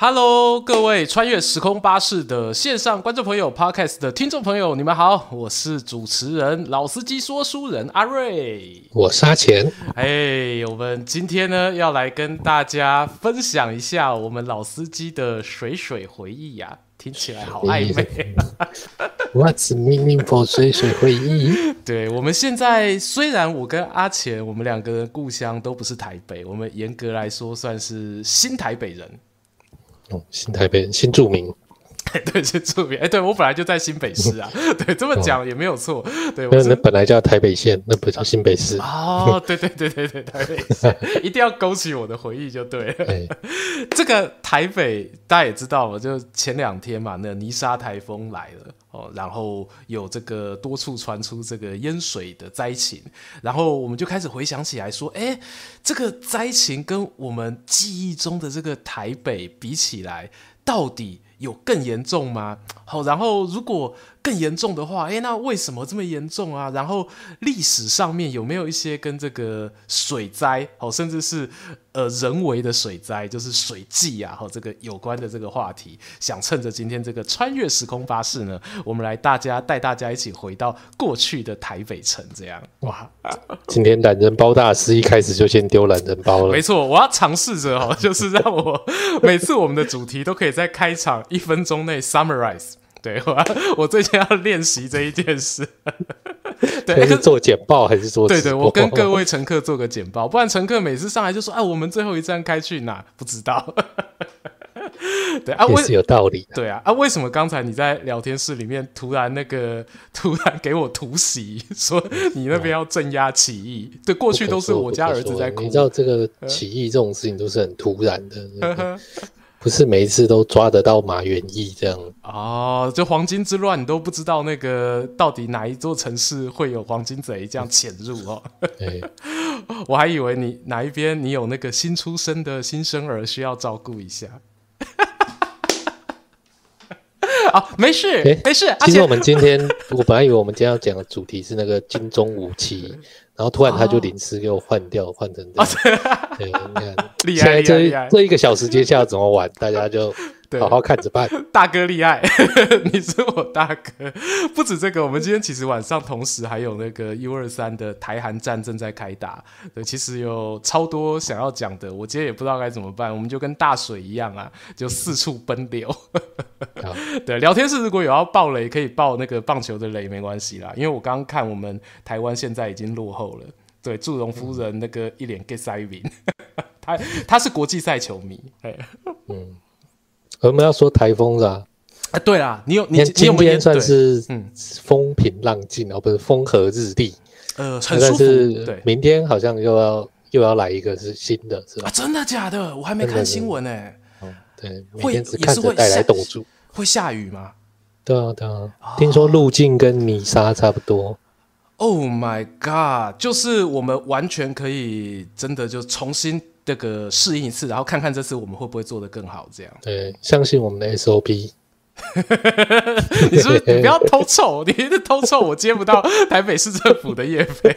Hello，各位穿越时空巴士的线上观众朋友，Podcast 的听众朋友，你们好，我是主持人老司机说书人阿瑞，我阿钱。哎，我们今天呢要来跟大家分享一下我们老司机的水水回忆呀、啊，听起来好暧昧。What's meaningful 水水回忆？对，我们现在虽然我跟阿钱，我们两个人故乡都不是台北，我们严格来说算是新台北人。哦，新台北人，新住民，对，新住民。哎，对我本来就在新北市啊，对，这么讲也没有错。对，那那本来叫台北县，那不叫新北市。哦，对对对对对，台北县一定要勾起我的回忆就对了。哎、这个台北大家也知道嘛，就前两天嘛，那泥沙台风来了哦，然后有这个多处传出这个淹水的灾情，然后我们就开始回想起来说，哎，这个灾情跟我们记忆中的这个台北比起来，到底有更严重吗？好，然后如果更严重的话，诶，那为什么这么严重啊？然后历史上面有没有一些跟这个水灾，哦，甚至是呃人为的水灾，就是水季啊，和这个有关的这个话题，想趁着今天这个穿越时空巴士呢，我们来大家带大家一起回到过去的台北城，这样哇！今天懒人包大师一开始就先丢懒人包了，没错，我要尝试着哦，就是让我 每次我们的主题都可以在开场一分钟内 summarize。对，我我最近要练习这一件事。对，是做简报还是做？对对，我跟各位乘客做个简报，不然乘客每次上来就说：“哎，我们最后一站开去哪？不知道。”对啊，也是有道理。对啊，啊，为什么刚才你在聊天室里面突然那个突然给我突袭，说你那边要镇压起义？对，过去都是我家儿子在哭。你知道这个起义这种事情都是很突然的。不是每一次都抓得到马元义这样哦，就黄金之乱，你都不知道那个到底哪一座城市会有黄金贼这样潜入哦。对 我还以为你哪一边你有那个新出生的新生儿需要照顾一下。啊、哦，没事，欸、没事。其实我们今天，我本来以为我们今天要讲的主题是那个金钟武器。然后突然他就临时给我换掉，换、哦、成这样。对，你看，厉害，厉害！这一个小时接下来怎么玩？大家就。好好看着办，大哥厉害，你是我大哥。不止这个，我们今天其实晚上同时还有那个 U 二三的台韩战正在开打。对，其实有超多想要讲的，我今天也不知道该怎么办。我们就跟大水一样啊，就四处奔流。对，聊天室如果有要爆雷，可以爆那个棒球的雷，没关系啦。因为我刚刚看我们台湾现在已经落后了。对，祝融夫人那个一脸 get 塞云，他他是国际赛球迷。嗯。我们要说台风是吧？啊，对啊，你有你今天算是嗯风平浪静哦，不是风和日丽，呃，很舒服。对，明天好像又要又要来一个是新的，是吧？啊，真的假的？我还没看新闻呢。哦，对，明天只看着带来冻住。会下雨吗？对啊，对啊，听说路径跟泥沙差不多。Oh my god！就是我们完全可以真的就重新。这个适应一次，然后看看这次我们会不会做得更好，这样。对，相信我们的 SOP。你说你不要偷臭，你一直偷臭，我接不到台北市政府的业费。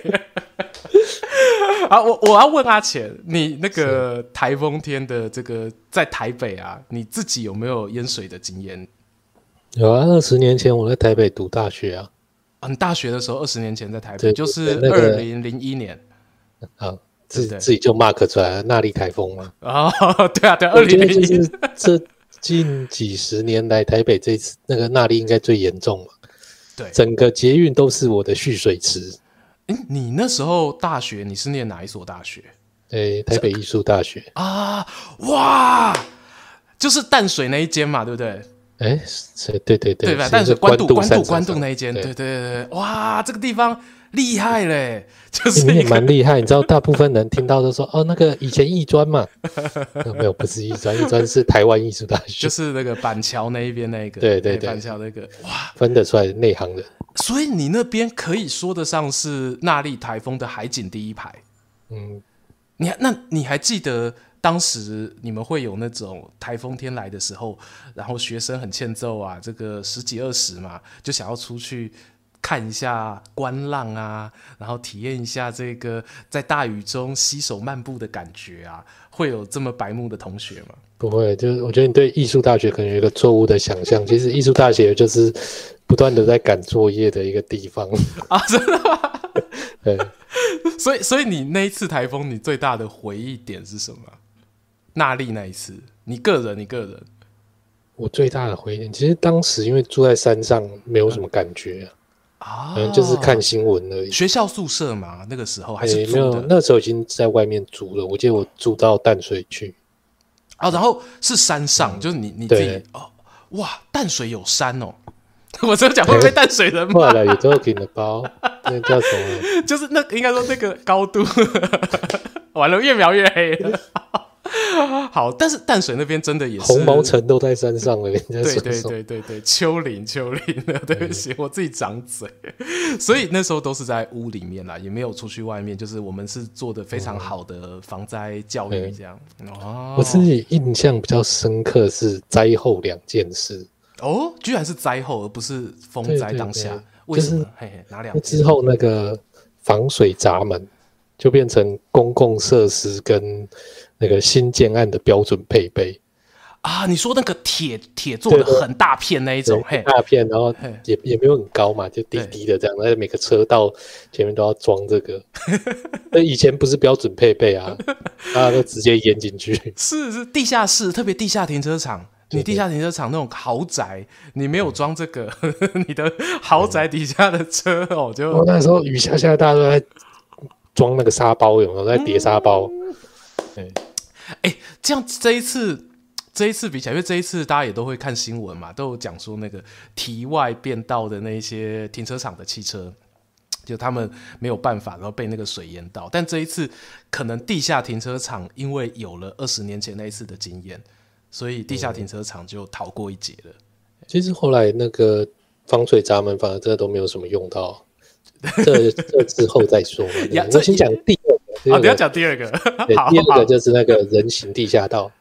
啊，我我要问阿钱，你那个台风天的这个在台北啊，你自己有没有淹水的经验？有啊，二十年前我在台北读大学啊。嗯，大学的时候，二十年前在台北，就是二零零一年。好。自自己就 mark 出来了，纳莉台风嘛。哦，对啊，对，二零零一这近几十年来台北这次那个纳莉应该最严重嘛。对，整个捷运都是我的蓄水池。哎，你那时候大学你是念哪一所大学？对，台北艺术大学啊，哇，就是淡水那一间嘛，对不对？哎，是，对对对，对吧？淡水关渡关渡关渡那一间，对对对，哇，这个地方。厉害嘞，就是你也蛮厉害。你知道，大部分人听到都说：“哦，那个以前艺专嘛。”没有，不是艺专，艺专是台湾艺术大学，就是那个板桥那一边那个。对对对，板桥那个哇，分得出来的内行人。所以你那边可以说得上是那莉台风的海景第一排。嗯，你还那你还记得当时你们会有那种台风天来的时候，然后学生很欠揍啊，这个十几二十嘛，就想要出去。看一下观浪啊，然后体验一下这个在大雨中携手漫步的感觉啊，会有这么白目的同学吗？不会，就是我觉得你对艺术大学可能有一个错误的想象。其实艺术大学就是不断的在赶作业的一个地方 啊，真的吗？对，所以所以你那一次台风，你最大的回忆点是什么？纳莉那一次，你个人，你个人，我最大的回忆点，其实当时因为住在山上，没有什么感觉啊，嗯，就是看新闻而已。学校宿舍嘛，那个时候还是没有，那时候已经在外面租了。我记得我住到淡水去。啊、哦，然后是山上，嗯、就是你你自己哦，哇，淡水有山哦，我这样讲会不会淡水人骂了？有时候给你的包，那叫什么？就是那应该说那个高度，完了越描越黑了。好，但是淡水那边真的也是红毛城都在山上了，人家对对对对对，丘陵丘陵的，对不起，我自己长嘴，所以那时候都是在屋里面啦，也没有出去外面，就是我们是做的非常好的防灾教育这样。哦，我自己印象比较深刻是灾后两件事。哦，居然是灾后而不是风灾当下，为什么？就是、嘿嘿，哪两件？之后那个防水闸门就变成公共设施跟。那个新建案的标准配备。啊，你说那个铁铁做的很大片那一种，嘿。大片，然后也也没有很高嘛，就低低的这样，那每个车道前面都要装这个。那以前不是标准配备啊，大家都直接淹进去。是是，地下室，特别地下停车场，你地下停车场那种豪宅，你没有装这个，你的豪宅底下的车哦，就那时候雨下下，大家都在装那个沙包，有没有？在叠沙包？对。哎，这样这一次，这一次比起来，因为这一次大家也都会看新闻嘛，都有讲说那个题外变道的那些停车场的汽车，就他们没有办法，然后被那个水淹到。但这一次，可能地下停车场因为有了二十年前那一次的经验，所以地下停车场就逃过一劫了。嗯、其实后来那个防水闸门，反而真的都没有什么用到，这这之后再说。我先讲第。啊，你要讲第二个，第二个就是那个人行地下道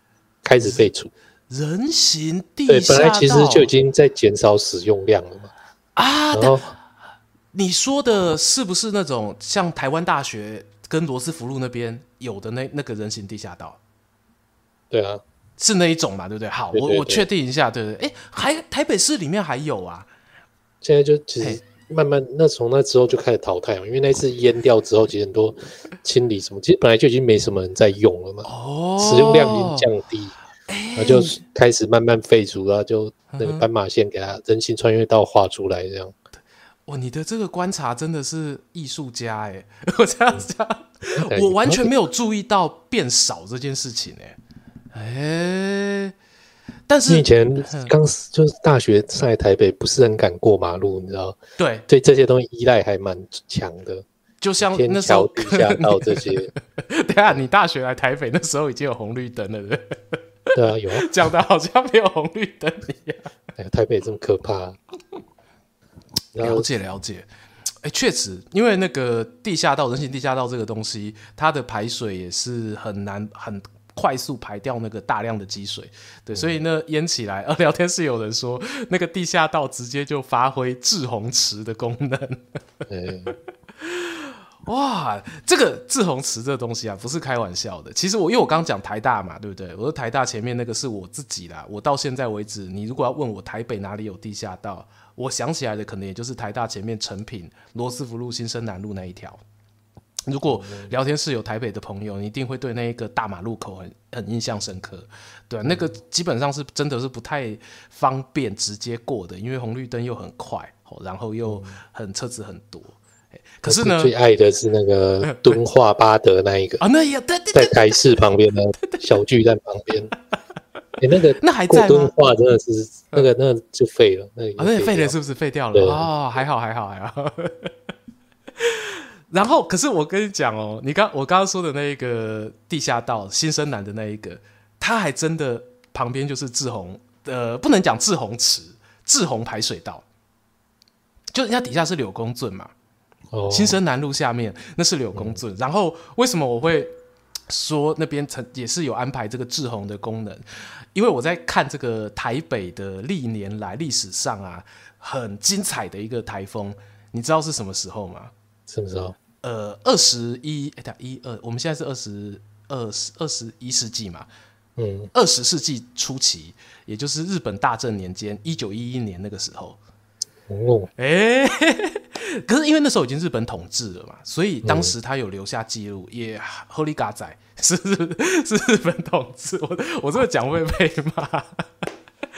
开始废除。人行地下道，对，本来其实就已经在减少使用量了嘛。啊，然后你说的是不是那种像台湾大学跟罗斯福路那边有的那那个人行地下道？对啊，是那一种嘛，对不对？好，对对对，我我确定一下，对不对？哎，还台北市里面还有啊？现在就其实。慢慢，那从那之后就开始淘汰了，因为那次淹掉之后，其实很多清理什么，其实本来就已经没什么人在用了嘛，哦，使用量已经降低，然后就开始慢慢废除，然后就那个斑马线给它人行穿越道画出来这样。哇，你的这个观察真的是艺术家哎！我这样讲，嗯、我完全没有注意到变少这件事情哎，哎。但是你以前刚就是大学上来台北，不是很敢过马路，你知道？对，对这些东西依赖还蛮强的，就像那时候地下道这些。等下，你大学来台北那时候已经有红绿灯了，对？对啊，有。讲的好像没有红绿灯一样。哎，台北这么可怕？了解了解。哎，确实，因为那个地下道、人行地下道这个东西，它的排水也是很难很。快速排掉那个大量的积水，对，所以呢淹起来。呃聊天室有人说，那个地下道直接就发挥滞洪池的功能。嗯、哇，这个滞洪池这东西啊，不是开玩笑的。其实我因为我刚刚讲台大嘛，对不对？我说台大前面那个是我自己啦。我到现在为止，你如果要问我台北哪里有地下道，我想起来的可能也就是台大前面成品罗斯福路、新生南路那一条。如果聊天室有台北的朋友，你一定会对那一个大马路口很很印象深刻，对啊，那个基本上是真的是不太方便直接过的，因为红绿灯又很快，然后又很车子很多。可是呢，最爱的是那个 敦化巴德那一个啊，那也对，在台式旁边的 小巨蛋旁边。哎，那个那还在吗？敦化真的是那个那就废了，那啊，那废了是不是废掉了？哦，还好还好还好。然后，可是我跟你讲哦，你刚我刚刚说的那一个地下道新生南的那一个，它还真的旁边就是志宏，呃，不能讲志宏池，志宏排水道，就人家底下是柳公圳嘛，哦，新生南路下面那是柳公圳。嗯、然后为什么我会说那边曾也是有安排这个志宏的功能？因为我在看这个台北的历年来历史上啊很精彩的一个台风。你知道是什么时候吗？什么时候？呃，二十一，哎，一二，我们现在是二十二十二十一世纪嘛，嗯，二十世纪初期，也就是日本大正年间，一九一一年那个时候。哦，哎，可是因为那时候已经日本统治了嘛，所以当时他有留下记录，嗯、也合理嘎仔是是是日本统治，我我这么讲会被骂。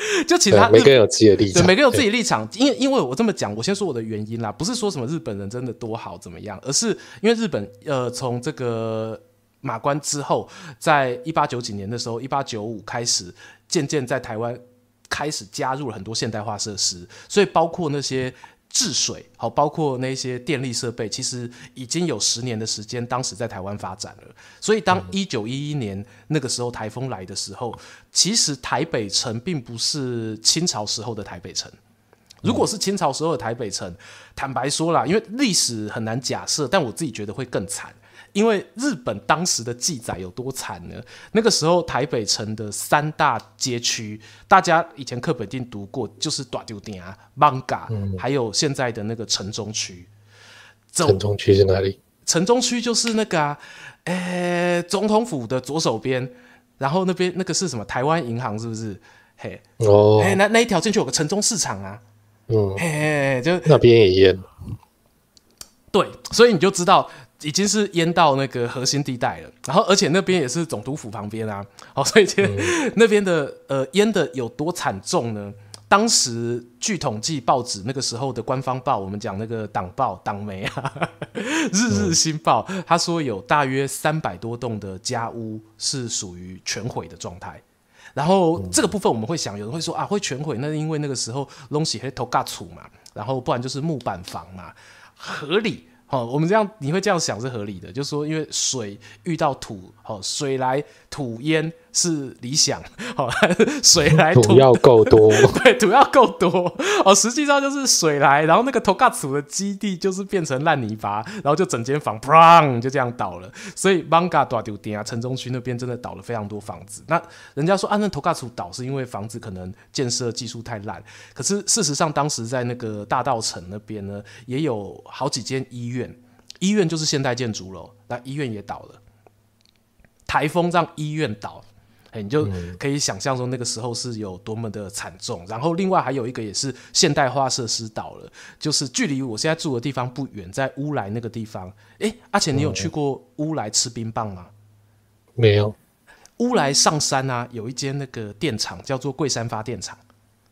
就其他每个人有自己的立场，对，每个人有自己的立场。因为因为我这么讲，我先说我的原因啦，不是说什么日本人真的多好怎么样，而是因为日本呃从这个马关之后，在一八九几年的时候，一八九五开始渐渐在台湾。开始加入了很多现代化设施，所以包括那些治水，好，包括那些电力设备，其实已经有十年的时间，当时在台湾发展了。所以当一九一一年那个时候台风来的时候，其实台北城并不是清朝时候的台北城。如果是清朝时候的台北城，坦白说啦，因为历史很难假设，但我自己觉得会更惨。因为日本当时的记载有多惨呢？那个时候台北城的三大街区，大家以前课本一定读过，就是大丢店啊、艋舺，还有现在的那个城中区。城中区是哪里？城中区就是那个啊，诶，总统府的左手边，然后那边那个是什么？台湾银行是不是？嘿，哦，嘿，那那一条进去有个城中市场啊，嗯，嘿，就那边也淹。对，所以你就知道。已经是淹到那个核心地带了，然后而且那边也是总督府旁边啊，好，所以那边的呃淹的有多惨重呢？当时据统计，报纸那个时候的官方报，我们讲那个党报党媒啊，《日日新报》，他说有大约三百多栋的家屋是属于全毁的状态。然后这个部分我们会想，有人会说啊，会全毁，那是因为那个时候东西还头嘎土嘛，然后不然就是木板房嘛，合理。哦，我们这样你会这样想是合理的，就是说，因为水遇到土，哦，水来土淹是理想，好，水来土，土要够多，对，土要够多，哦，实际上就是水来，然后那个头盖土的基地就是变成烂泥巴，然后就整间房砰就这样倒了，所以艋舺大丢店啊，城中区那边真的倒了非常多房子。那人家说啊，那头盖土倒是因为房子可能建设技术太烂，可是事实上当时在那个大道城那边呢，也有好几间医院。医院就是现代建筑了，那医院也倒了。台风让医院倒，哎，你就可以想象说那个时候是有多么的惨重。然后另外还有一个也是现代化设施倒了，就是距离我现在住的地方不远，在乌来那个地方。哎，欸，阿钱，你有去过乌来吃冰棒吗？没有。乌来上山啊，有一间那个电厂叫做桂山发电厂。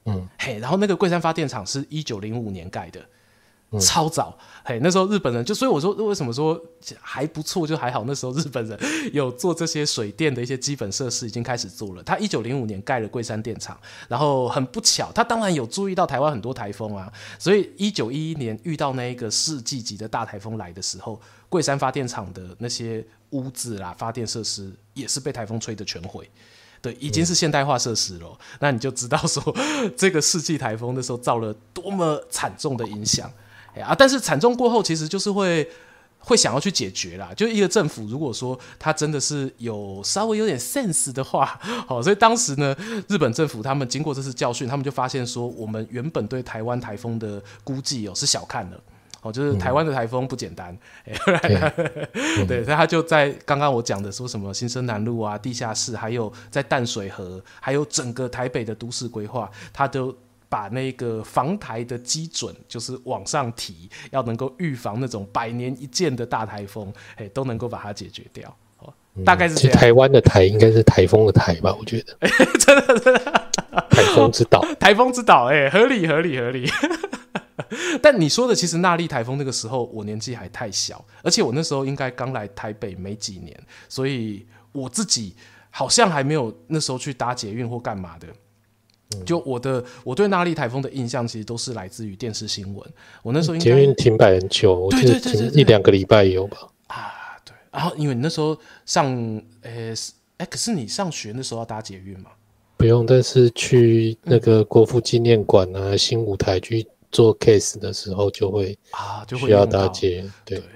嗯，嘿，然后那个桂山发电厂是一九零五年盖的。超早，嘿，那时候日本人就，所以我说为什么说还不错，就还好。那时候日本人 有做这些水电的一些基本设施，已经开始做了。他一九零五年盖了桂山电厂，然后很不巧，他当然有注意到台湾很多台风啊，所以一九一一年遇到那一个世纪级的大台风来的时候，桂山发电厂的那些屋子啦、发电设施也是被台风吹得全毁。对，已经是现代化设施了，嗯，那你就知道说 这个世纪台风那时候造了多么惨重的影响。啊！但是惨重过后，其实就是会会想要去解决啦。就一个政府，如果说他真的是有稍微有点 sense 的话，好，所以当时呢，日本政府他们经过这次教训，他们就发现说，我们原本对台湾台风的估计哦是小看了，哦，就是台湾的台风不简单。嗯、对，所以他就在刚刚我讲的说什么新生南路啊、地下室，还有在淡水河，还有整个台北的都市规划，他都。把那个防台的基准就是往上提，要能够预防那种百年一见的大台风，哎，都能够把它解决掉。哦，大概是这样。台湾的台应该是台风的台吧？我觉得。真的真的。台风之岛。台风之岛，哎，合理合理合理。但你说的其实那莉台风那个时候我年纪还太小，而且我那时候应该刚来台北没几年，所以我自己好像还没有那时候去搭捷运或干嘛的。就我的我对那莉台风的印象，其实都是来自于电视新闻。我那时候因为捷运停摆很久，我记得停一两个礼拜有吧？啊，对。然后因为你那时候上，诶、欸、诶、欸，可是你上学那时候要搭捷运吗？不用，但是去那个国父纪念馆啊、嗯、新舞台去做 case 的时候，就会啊，就会需要搭捷运。对，对，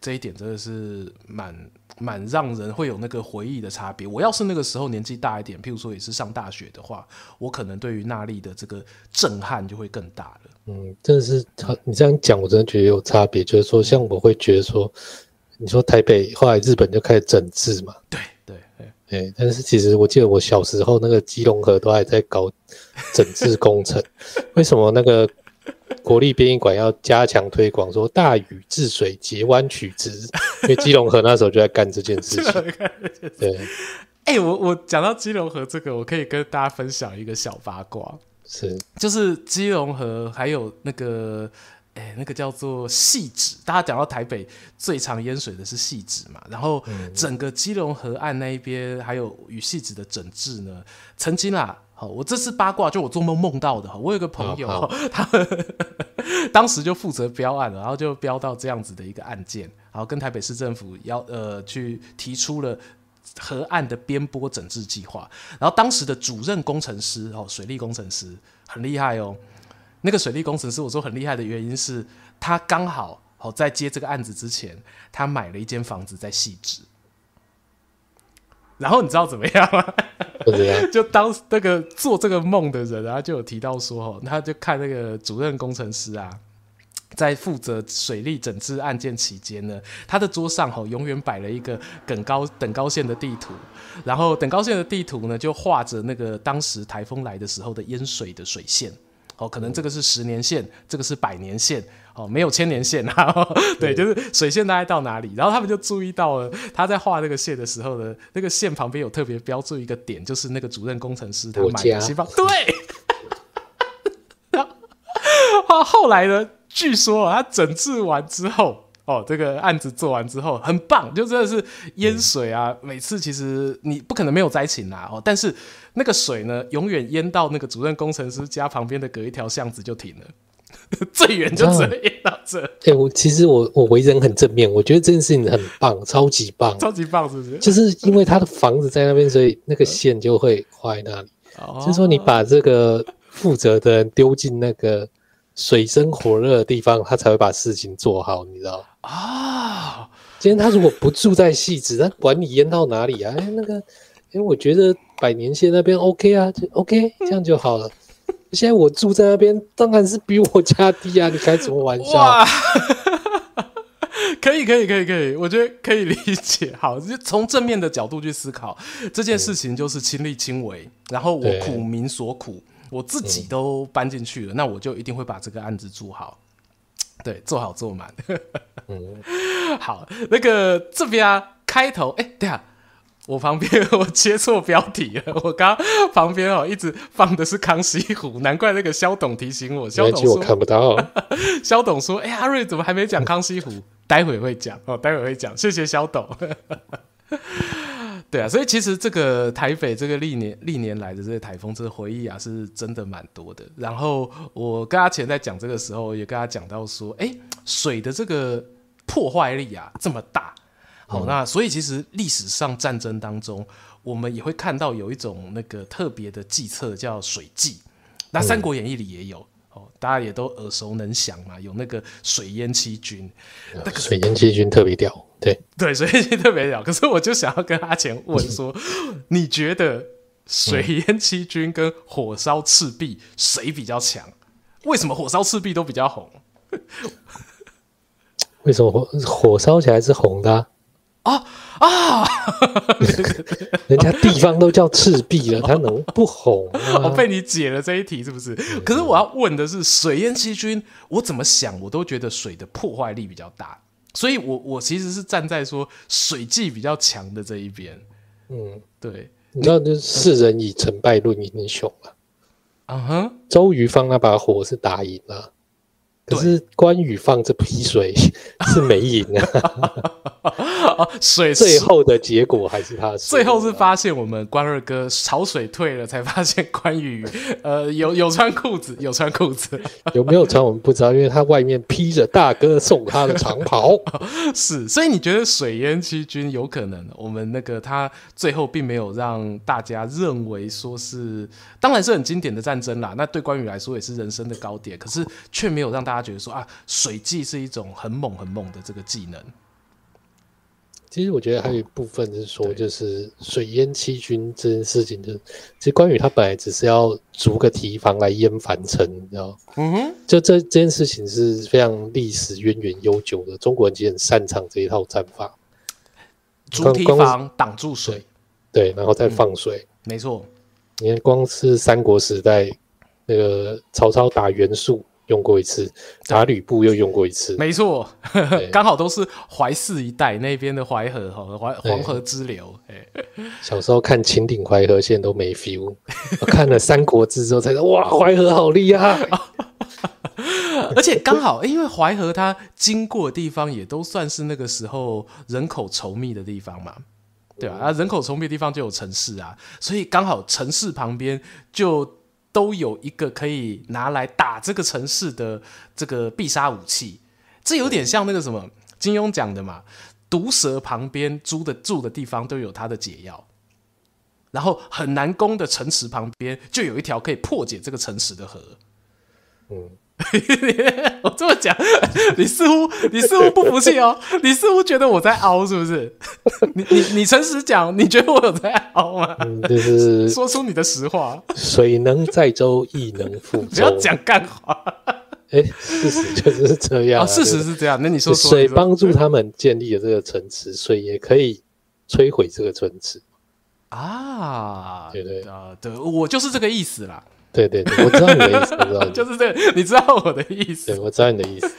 这一点真的是蛮。蛮让人会有那个回忆的差别。我要是那个时候年纪大一点，譬如说也是上大学的话，我可能对于纳莉的这个震撼就会更大了。嗯，真的是他，你这样讲，我真的觉得有差别。就是说，像我会觉得说，你说台北后来日本就开始整治嘛，对对对，对。但是其实我记得我小时候那个基隆河都还在搞整治工程，为什么那个国立编译馆要加强推广，说大禹治水截弯取直？因为基隆河那时候就在干这件事情。对。哎、欸，我我讲到基隆河这个，我可以跟大家分享一个小八卦。是，就是基隆河，还有那个，哎、欸，那个叫做汐止。大家讲到台北最常淹水的是汐止嘛，然后整个基隆河岸那一边，还有与汐止的整治呢，曾经啊，好，我这是八卦，就我做梦梦到的。我有个朋友，哦、他当时就负责标案了，然后就标到这样子的一个案件，然后跟台北市政府要呃去提出了。河岸的边坡整治计划，然后当时的主任工程师哦，水利工程师很厉害哦。那个水利工程师，我说很厉害的原因是他刚好哦，在接这个案子之前，他买了一间房子在细致。然后你知道怎么样吗？就当那个做这个梦的人啊，就有提到说哦，他就看那个主任工程师啊。在负责水利整治案件期间呢，他的桌上吼永远摆了一个等高等高线的地图，然后等高线的地图呢就画着那个当时台风来的时候的淹水的水线，哦，可能这个是十年线，这个是百年线，哦，没有千年线啊，对，就是水线大概到哪里，然后他们就注意到了他在画那个线的时候呢，那个线旁边有特别标注一个点，就是那个主任工程师他买的西方，对，然后后来呢？据说啊，他整治完之后，哦，这个案子做完之后很棒，就真的是淹水啊。嗯、每次其实你不可能没有灾情啊，哦，但是那个水呢，永远淹到那个主任工程师家旁边的隔一条巷子就停了，最远就只能淹到这。哎、欸，我其实我我为人很正面，我觉得这件事情很棒，超级棒，超级棒，是不是？就是因为他的房子在那边，所以那个线就会画在那里。哦、就是说你把这个负责的人丢进那个。水深火热的地方，他才会把事情做好，你知道啊？哦、今天他如果不住在汐止，他管你淹到哪里啊？哎，那个，因为我觉得百年线那边 OK 啊，就 OK，这样就好了。现在我住在那边，当然是比我家低啊！你开什么玩笑？哇 可以，可以，可以，可以，我觉得可以理解。好，就从正面的角度去思考这件事情，就是亲力亲为，然后我苦民所苦。我自己都搬进去了，嗯、那我就一定会把这个案子做好，对，做好做满。嗯，好，那个这边啊，开头，哎、欸，对啊，我旁边我切错标题了，我刚旁边哦一直放的是康熙湖，难怪那个肖董提醒我，肖董说我看不到，肖董说，哎、欸，阿瑞怎么还没讲康熙湖？待会会讲哦，待会会讲，谢谢肖董。对啊，所以其实这个台北这个历年历年来的这些台风，这个回忆啊，是真的蛮多的。然后我跟阿钱在讲这个时候，也跟他讲到说，哎，水的这个破坏力啊这么大，好，那所以其实历史上战争当中，我们也会看到有一种那个特别的计策叫水计，那《三国演义》里也有。哦大家也都耳熟能详嘛，有那个水淹七军，那个水淹七军特别屌，对对，水淹七军特别屌。可是我就想要跟阿钱问说，你觉得水淹七军跟火烧赤壁谁比较强？为什么火烧赤壁都比较红？为什么火火烧起来是红的啊？啊啊！人家地方都叫赤壁了，他能不红？我被你解了这一题，是不是？可是我要问的是，水淹七军，我怎么想，我都觉得水的破坏力比较大，所以我我其实是站在说水技比较强的这一边。嗯，对，你知道，就是世人以成败论英雄嘛。啊哼，周瑜放那把火是打赢了。可是关羽放这批水 是没赢啊，水最后的结果还是他最后是发现我们关二哥潮水退了，才发现关羽呃有有穿裤子，有穿裤子，有没有穿我们不知道，因为他外面披着大哥送他的长袍。是，所以你觉得水淹七军有可能？我们那个他最后并没有让大家认为说是，当然是很经典的战争啦，那对关羽来说也是人生的高点，可是却没有让大家。觉得说啊，水技是一种很猛很猛的这个技能。其实我觉得还有一部分是说，就是水淹七军这件事情，就是其实关羽他本来只是要筑个堤防来淹樊城，你知道？嗯哼，就这这件事情是非常历史渊源悠久的，中国人其实很擅长这一套战法，筑堤防挡住水，对，然后再放水，嗯、没错。你看，光是三国时代那个曹操打袁术。用过一次，打吕布又用过一次，没错，刚好都是淮泗一带那边的淮河哈，淮黄河支流。小时候看秦岭淮河线都没 feel，看了《三国志》之后才知道，哇，淮河好厉害。而且刚好，因为淮河它经过的地方也都算是那个时候人口稠密的地方嘛，对吧？啊，人口稠密的地方就有城市啊，所以刚好城市旁边就。都有一个可以拿来打这个城市的这个必杀武器，这有点像那个什么金庸讲的嘛，毒蛇旁边住的住的地方都有它的解药，然后很难攻的城池旁边就有一条可以破解这个城池的河，嗯。我这么讲，你似乎你似乎不服气哦，你似乎觉得我在凹，是不是？你你你诚实讲，你觉得我有在凹吗？嗯，就是说出你的实话。水能载舟，亦能覆舟。不要讲干话。哎，事实就是这样。哦，事实是这样。那你说，说，水帮助他们建立了这个城池，水也可以摧毁这个城池啊？对对啊，对，我就是这个意思啦。对对对，我知道你的意思，我知道就是这个，你知道我的意思。对，我知道你的意思。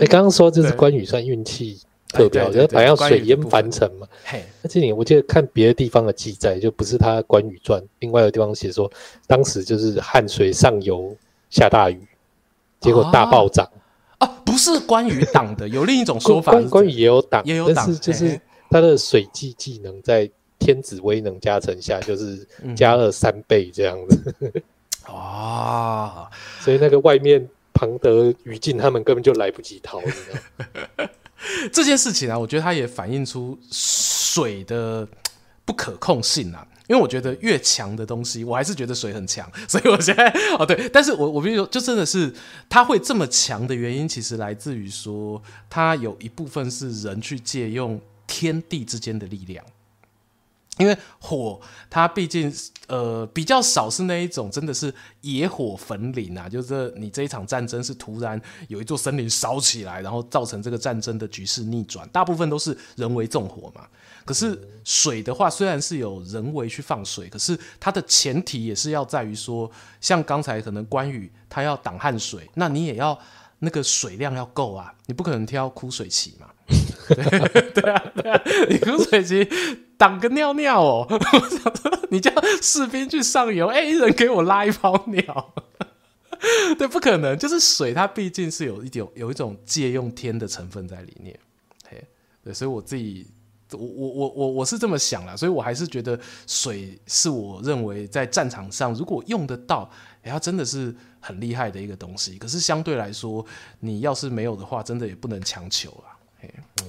你刚刚说就是关羽算运气特别好，就是反正要水淹樊城嘛。嘿，而且你我记得看别的地方的记载，就不是他关羽传，另外有地方写说，当时就是汉水上游下大雨，结果大暴涨。啊，不是关羽挡的，有另一种说法，关羽也有挡，也有挡，但是就是他的水技技能在天子威能加成下，就是加了三倍这样子。啊，所以那个外面庞德、于禁他们根本就来不及逃，你知道 这件事情啊，我觉得它也反映出水的不可控性啊。因为我觉得越强的东西，我还是觉得水很强。所以我现在哦对，但是我我比如说，就真的是它会这么强的原因，其实来自于说，它有一部分是人去借用天地之间的力量。因为火，它毕竟呃比较少是那一种，真的是野火焚林啊，就是你这一场战争是突然有一座森林烧起来，然后造成这个战争的局势逆转，大部分都是人为纵火嘛。可是水的话，虽然是有人为去放水，可是它的前提也是要在于说，像刚才可能关羽他要挡汉水，那你也要那个水量要够啊，你不可能挑枯水期嘛。对啊，对啊，你枯水机。挡个尿尿哦！你叫士兵去上游，哎，一人给我拉一泡尿，对，不可能。就是水，它毕竟是有一点有一种借用天的成分在里面，嘿，对，所以我自己，我我我我我是这么想啦，所以我还是觉得水是我认为在战场上如果用得到，哎，它真的是很厉害的一个东西。可是相对来说，你要是没有的话，真的也不能强求啦，嗯。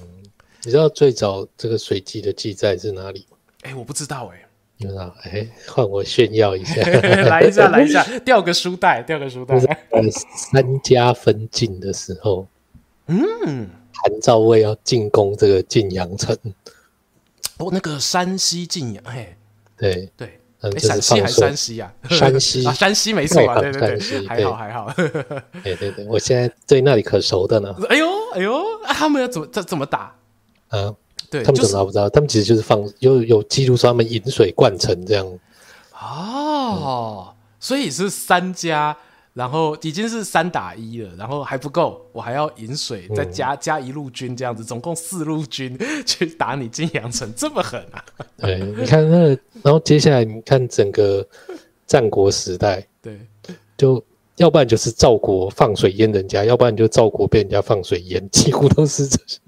你知道最早这个水记的记载是哪里吗？哎、欸，我不知道哎、欸。你知道？哎，换我炫耀一下，来一下，来一下，掉个书袋，掉个书袋。三家分晋的时候，嗯，韩赵魏要进攻这个晋阳城。哦，那个山西晋阳，哎，对对，嗯，陕西还是山西啊？山西啊，山西没错啊，对对对，还好 还好。对对对，我现在对那里可熟的呢。哎呦哎呦，他们要怎么怎怎么打？啊，对，他们怎么不知道？他们其实就是放有有记录说他们引水灌城这样。哦，嗯、所以是三家，然后已经是三打一了，然后还不够，我还要引水，再加、嗯、加一路军这样子，总共四路军去打你晋阳城，这么狠啊？对，你看那个，然后接下来你看整个战国时代，对，就要不然就是赵国放水淹人家，要不然就赵国被人家放水淹，几乎都是这些。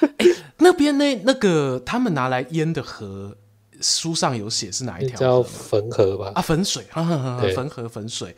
哎，那边那那个他们拿来淹的河，书上有写是哪一条？叫汾河吧？啊，汾水，汾河汾水。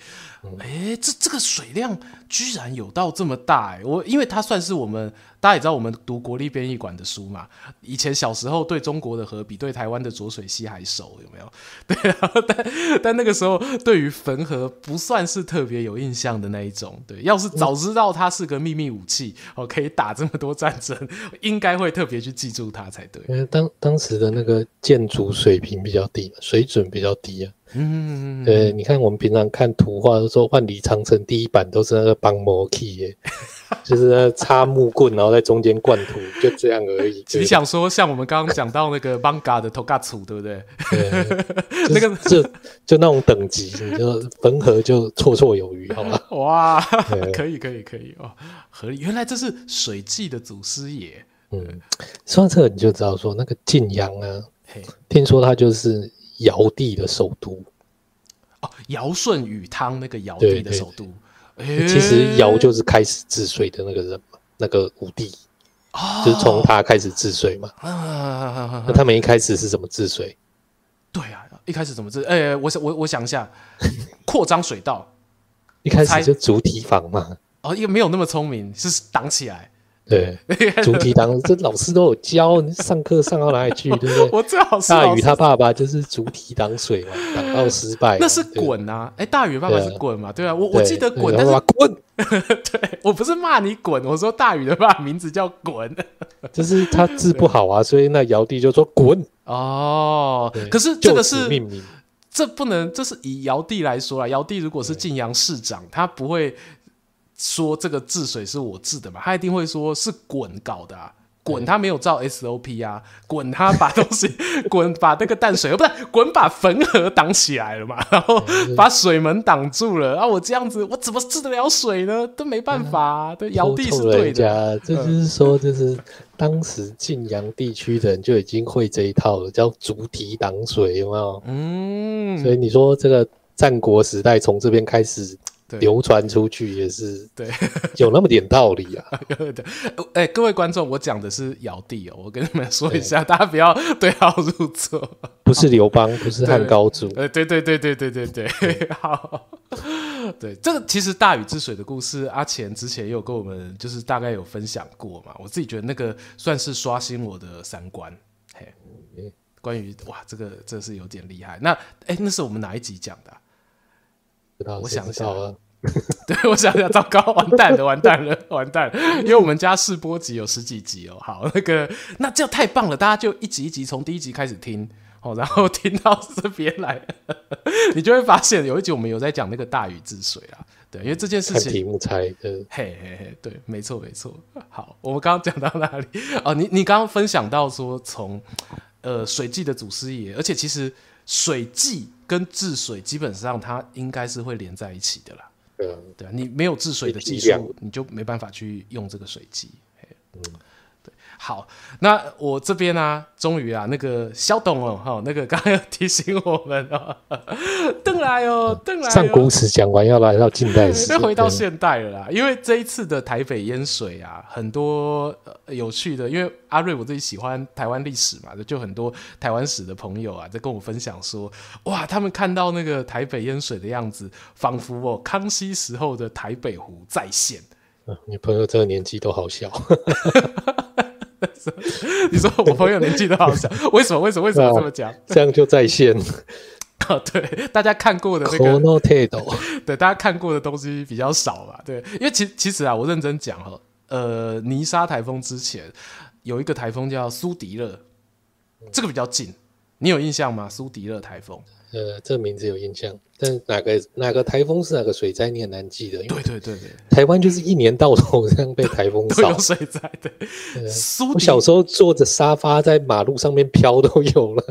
哎、嗯，这这个水量居然有到这么大哎！我因为它算是我们大家也知道，我们读国立编译馆的书嘛，以前小时候对中国的河比对台湾的浊水溪还熟，有没有？对啊，但但那个时候对于汾河不算是特别有印象的那一种。对，要是早知道它是个秘密武器，哦，可以打这么多战争，应该会特别去记住它才对。因为当当时的那个建筑水平比较低，水准比较低啊。嗯，对，你看我们平常看图画都说万里长城第一版都是那个帮模器耶，就是那插木棍，然后在中间灌土，就这样而已。你想说像我们刚刚讲到那个 Manga 的 Togatsu 对不对？对，那个就就那种等级，你就缝合就绰绰有余，好吧？哇，可以可以可以哦，合理。原来这是水记的祖师爷。嗯，说到这个你就知道说那个晋阳啊，听说他就是。尧帝的首都哦，尧舜禹汤那个尧帝的首都，其实尧就是开始治水的那个人嘛，那个武帝，哦、就是从他开始治水嘛。啊、那他们一开始是怎么治水？对啊，一开始怎么治？哎、欸，我想我我想一下，扩张水道，一开始就筑堤防嘛。哦，因为没有那么聪明，是挡起来。对，主体挡，这老师都有教，你上课上到哪里去，对不对？我最好是大禹他爸爸就是主体挡水嘛，挡到失败。那是滚啊，哎，大禹爸爸是滚嘛？对啊，我我记得滚，但是滚，对我不是骂你滚，我说大禹的爸爸名字叫滚，就是他字不好啊，所以那尧帝就说滚。哦，可是这个是命名，这不能，这是以尧帝来说啊，尧帝如果是晋阳市长，他不会。说这个治水是我治的嘛？他一定会说是鯀搞的啊！鯀他没有照 SOP 啊！鯀他把东西，鯀把那个淡水，不是鯀把汾河挡起来了嘛？然后把水门挡住了啊！我这样子，我怎么治得了水呢？都没办法啊！对，尧帝是对的。这就是说，就是当时晋阳地区的人就已经会这一套了，叫竹堤挡水，有没有？嗯。所以你说这个战国时代从这边开始。流传出去也是对，有那么点道理啊。对，哎、欸，各位观众，我讲的是尧帝哦，我跟你们说一下，大家不要 对号入座。不是刘邦，不是汉高祖。呃，对对对对对对对，对，好。对，这个其实大禹治水的故事，阿钱之前也有跟我们就是大概有分享过嘛。我自己觉得那个算是刷新我的三观。嘿，关于哇，这个这是有点厉害。那哎、欸，那是我们哪一集讲的、啊？我想想啊，对，我想想，糟糕，完蛋了，完蛋了，完蛋了，因为我们家试播集有十几集哦。好，那个，那这样太棒了，大家就一集一集从第一集开始听哦，然后 听到这边来，你就会发现有一集我们有在讲那个大禹治水啊，对，因为这件事情题目猜的，嘿嘿嘿，对，没错没错。好，我们刚刚讲到哪里？哦，你你刚刚分享到说从呃水记的祖师爷，而且其实水剂。跟治水基本上它应该是会连在一起的啦。对啊，对啊，你没有治水的技术，你就没办法去用这个水剂。嗯。好，那我这边呢、啊，终于啊，那个肖董哦，哈，那个刚刚要提醒我们哦，邓来哦，邓来、哦。上古史讲完，要来到近代史，要回到现代了啦。因为这一次的台北淹水啊，很多、呃、有趣的，因为阿瑞我自己喜欢台湾历史嘛，就很多台湾史的朋友啊，在跟我分享说，哇，他们看到那个台北淹水的样子，仿佛哦，康熙时候的台北湖再现。啊、你朋友这个年纪都好小。你说我朋友年纪都好小，为什么？为什么？为什么这么讲？这样就在线。哦，对，大家看过的那个，对，大家看过的东西比较少吧？对，因为其其实啊，我认真讲哈，呃，泥沙台风之前有一个台风叫苏迪勒，这个比较近，你有印象吗？苏迪勒台风。呃，这个名字有印象，但哪个哪个台风是哪个水灾，你很难记得。对对对对，台湾就是一年到头这样被台风扫，有水灾。对，苏迪，我小时候坐着沙发在马路上面飘都有了。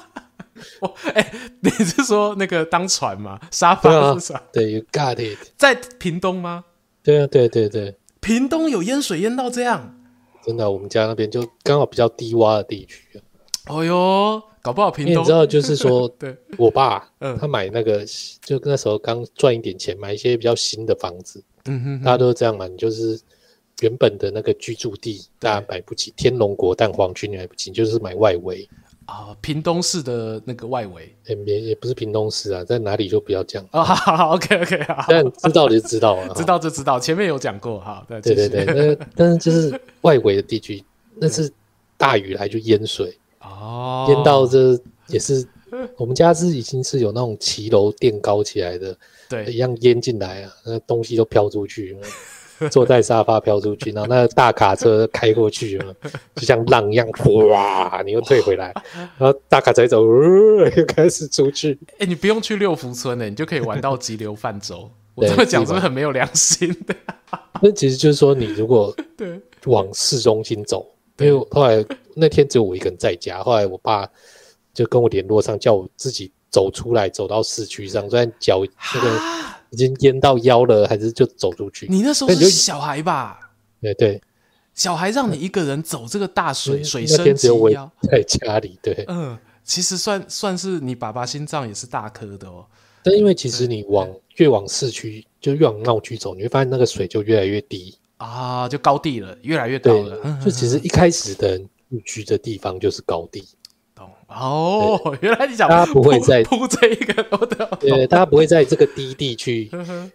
哦，哎，你是说那个当船吗？沙发是啥？对，You got it。在屏东吗？对啊，对对对，屏东有淹水淹到这样？真的，我们家那边就刚好比较低洼的地区啊。哦哟。搞不好屏东，你知道，就是说，对，我爸，嗯，他买那个，就那时候刚赚一点钱，买一些比较新的房子，嗯哼，大家都是这样嘛，你就是原本的那个居住地，大家买不起，天龙国蛋黄区你买不起，就是买外围，啊，屏东市的那个外围，也也也不是屏东市啊，在哪里就不要讲啊。好好，OK OK，好，但知道就知道了，知道就知道，前面有讲过哈。对对对，那但是就是外围的地区，那是大雨来就淹水哦，淹到这也是我们家是已经是有那种骑楼垫高起来的，对，一样淹进来啊，那东西都飘出去。坐在沙发飘出去，然后那个大卡车开过去了，就像浪一样，哇！你又退回来，然后大卡车走，呃，又开始出去。哎、欸，你不用去六福村呢，你就可以玩到急流泛舟。我这么讲是不是很没有良心的？那其实就是说，你如果对往市中心走，因为后来那天只有我一个人在家，后来我爸就跟我联络上，叫我自己走出来，走到市区上，虽然脚那个。已经淹到腰了，还是就走出去？你那时候是小孩吧？对对，小孩让你一个人走这个大水，水深那天只有我在家里。对，嗯，其实算算是你爸爸心脏也是大颗的哦。但因为其实你往越往市区，就越往闹区走，你会发现那个水就越来越低啊，就高地了，越来越高了。就其实 一开始的预区的地方就是高地。哦，原来你讲大家不会在铺这一个，对，大家不会在这个低地去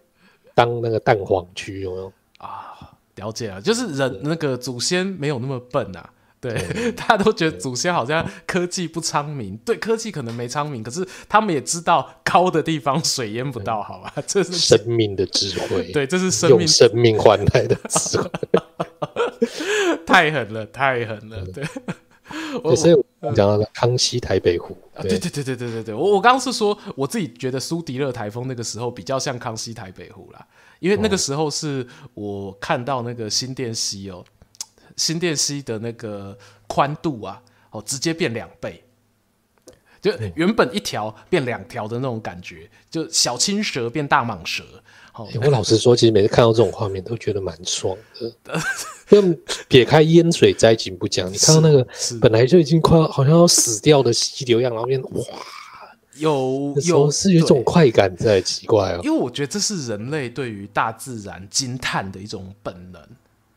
当那个蛋黄区，有没有啊？了解了，就是人那个祖先没有那么笨呐，对，大家都觉得祖先好像科技不昌明，对，科技可能没昌明，可是他们也知道高的地方水淹不到，好吧？这是生命的智慧，对，这是生命用生命换来的智慧，太狠了，太狠了，对。所以我讲到了康熙台北湖，对对对对对对对，我我刚刚是说我自己觉得苏迪勒台风那个时候比较像康熙台北湖啦，因为那个时候是我看到那个新店溪哦，新店溪的那个宽度啊，哦直接变两倍，就原本一条变两条的那种感觉，就小青蛇变大蟒蛇。欸、我老实说，其实每次看到这种画面，都觉得蛮爽的。就撇开淹水灾情不讲，你看到那个本来就已经快好像要死掉的溪流样，然后变哇，有有是有一种快感在，奇怪哦。因为我觉得这是人类对于大自然惊叹的一种本能，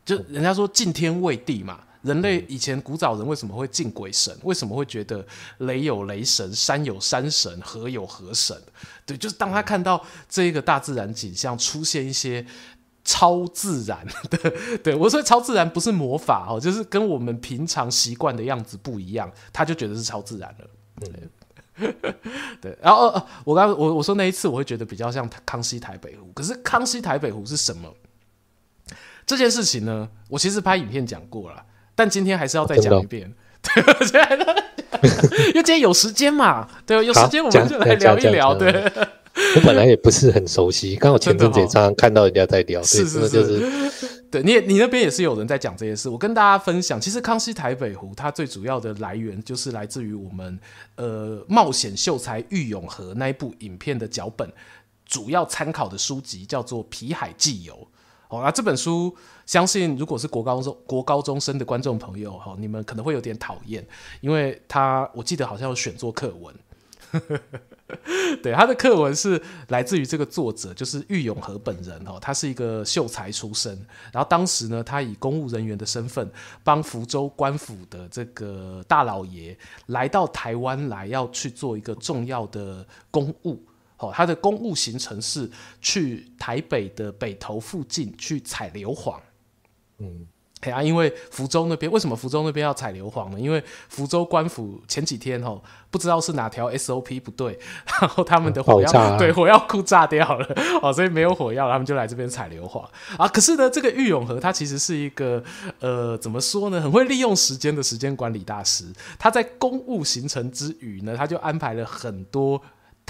就人家说敬天畏地嘛。人类以前古早人为什么会敬鬼神？为什么会觉得雷有雷神，山有山神，河有河神？对，就是当他看到这个大自然景象出现一些超自然 的，对，我说超自然不是魔法哦，就是跟我们平常习惯的样子不一样，他就觉得是超自然了。对，然后，我刚我我说那一次我会觉得比较像康熙台北湖，可是康熙台北湖是什么？这件事情呢，我其实拍影片讲过了。但今天还是要再讲一遍，对，因为今天有时间嘛，对，有时间我们就来聊一聊。对，我本来也不是很熟悉，刚好前阵子也常常看到人家在聊，是是是，对你你那边也是有人在讲这些事。我跟大家分享，其实康熙台北湖它最主要的来源就是来自于我们呃冒险秀才郁永河那一部影片的脚本，主要参考的书籍叫做《皮海纪游》。哦，那这本书。相信如果是国高中国高中生的观众朋友哈，你们可能会有点讨厌，因为他我记得好像有选做课文，对，他的课文是来自于这个作者，就是郁永河本人哦，他是一个秀才出身，然后当时呢，他以公务人员的身份帮福州官府的这个大老爷来到台湾来，要去做一个重要的公务。哦，他的公务行程是去台北的北投附近去采硫磺。嗯，对啊，因为福州那边为什么福州那边要采硫磺呢？因为福州官府前几天哦，不知道是哪条 SOP 不对，然后他们的火药、啊、对火药库炸掉了哦，所以没有火药，他们就来这边采硫磺啊。可是呢，这个玉永和他其实是一个呃，怎么说呢？很会利用时间的时间管理大师。他在公务行程之余呢，他就安排了很多。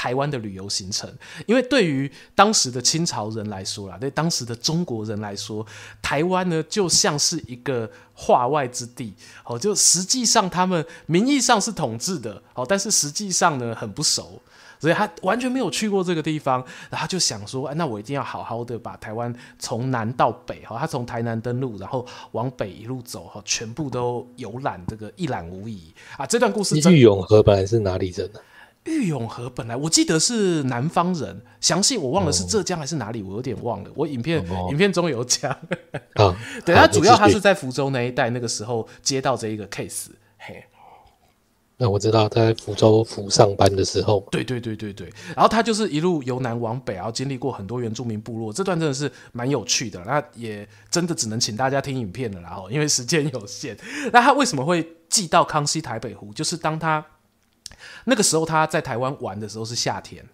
台湾的旅游行程，因为对于当时的清朝人来说啦，对当时的中国人来说，台湾呢就像是一个化外之地，哦，就实际上他们名义上是统治的，哦，但是实际上呢很不熟，所以他完全没有去过这个地方，然后就想说，哎，那我一定要好好的把台湾从南到北，哈，他从台南登陆，然后往北一路走，哈，全部都游览这个一览无遗啊。这段故事，郁永河本来是哪里人呢？郁永河本来我记得是南方人，详细我忘了是浙江还是哪里，我有点忘了。我影片、哦、影片中有讲，啊，对，他主要他是在福州那一带，那个时候接到这一个 case，嘿，那我知道他在福州府上班的时候，对对对对对，然后他就是一路由南往北，然后经历过很多原住民部落，这段真的是蛮有趣的。那也真的只能请大家听影片了，然后因为时间有限。那他为什么会寄到康熙台北湖？就是当他那个时候他在台湾玩的时候是夏天，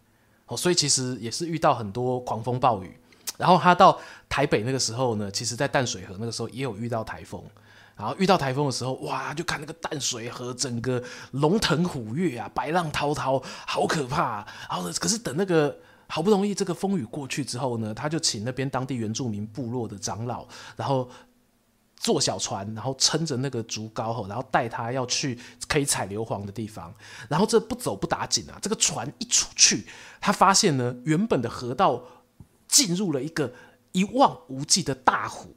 哦，所以其实也是遇到很多狂风暴雨。然后他到台北那个时候呢，其实在淡水河那个时候也有遇到台风。然后遇到台风的时候，哇，就看那个淡水河整个龙腾虎跃啊，白浪滔滔，好可怕啊。然后，可是等那个好不容易这个风雨过去之后呢，他就请那边当地原住民部落的长老，然后坐小船，然后撑着那个竹篙吼，然后带他要去可以采硫磺的地方。然后这不走不打紧啊，这个船一出去，他发现呢，原本的河道进入了一个一望无际的大湖。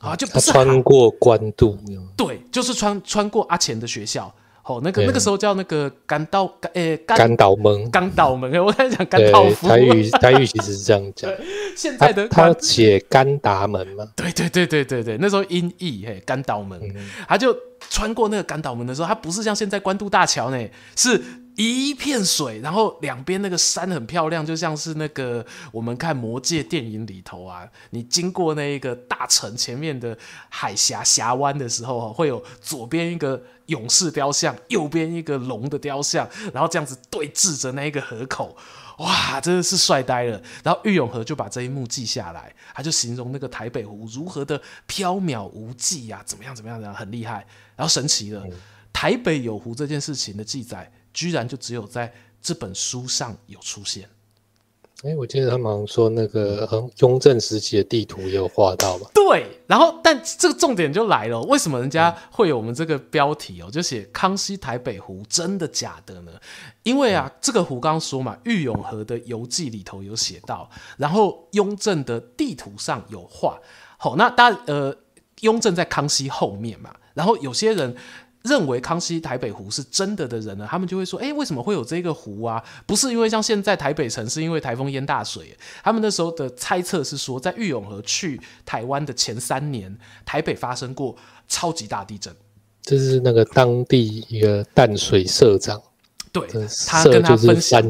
啊，就不是穿过官渡，对，就是穿穿过阿钱的学校，哦，那个那个时候叫那个干道，诶，干岛门，干岛门，我跟你讲干道夫，台语台语其实是这样讲，现在的他写干达门嘛，对对对对对对，那时候音译嘿，干岛门，嗯、他就穿过那个干岛门的时候，他不是像现在关渡大桥呢，是。一片水，然后两边那个山很漂亮，就像是那个我们看《魔戒》电影里头啊，你经过那一个大城前面的海峡峡湾的时候，会有左边一个勇士雕像，右边一个龙的雕像，然后这样子对峙着那一个河口，哇，真的是帅呆了。然后郁永河就把这一幕记下来，他就形容那个台北湖如何的飘渺无际呀，怎么样怎么样，怎么样，很厉害。然后神奇了，台北有湖这件事情的记载。居然就只有在这本书上有出现。哎，我记得他们好像说那个雍正时期的地图也有画到吧？对，然后但这个重点就来了，为什么人家会有我们这个标题哦？就写康熙台北湖真的假的呢？因为啊，这个湖刚刚说嘛，郁永河的游记里头有写到，然后雍正的地图上有画。好，那大家呃，雍正在康熙后面嘛，然后有些人。认为康熙台北湖是真的的人呢，他们就会说：哎，为什么会有这个湖啊？不是因为像现在台北城是因为台风淹大水。他们那时候的猜测是说，在郁永河去台湾的前三年，台北发生过超级大地震。这是那个当地一个淡水社长，对，他跟他分享，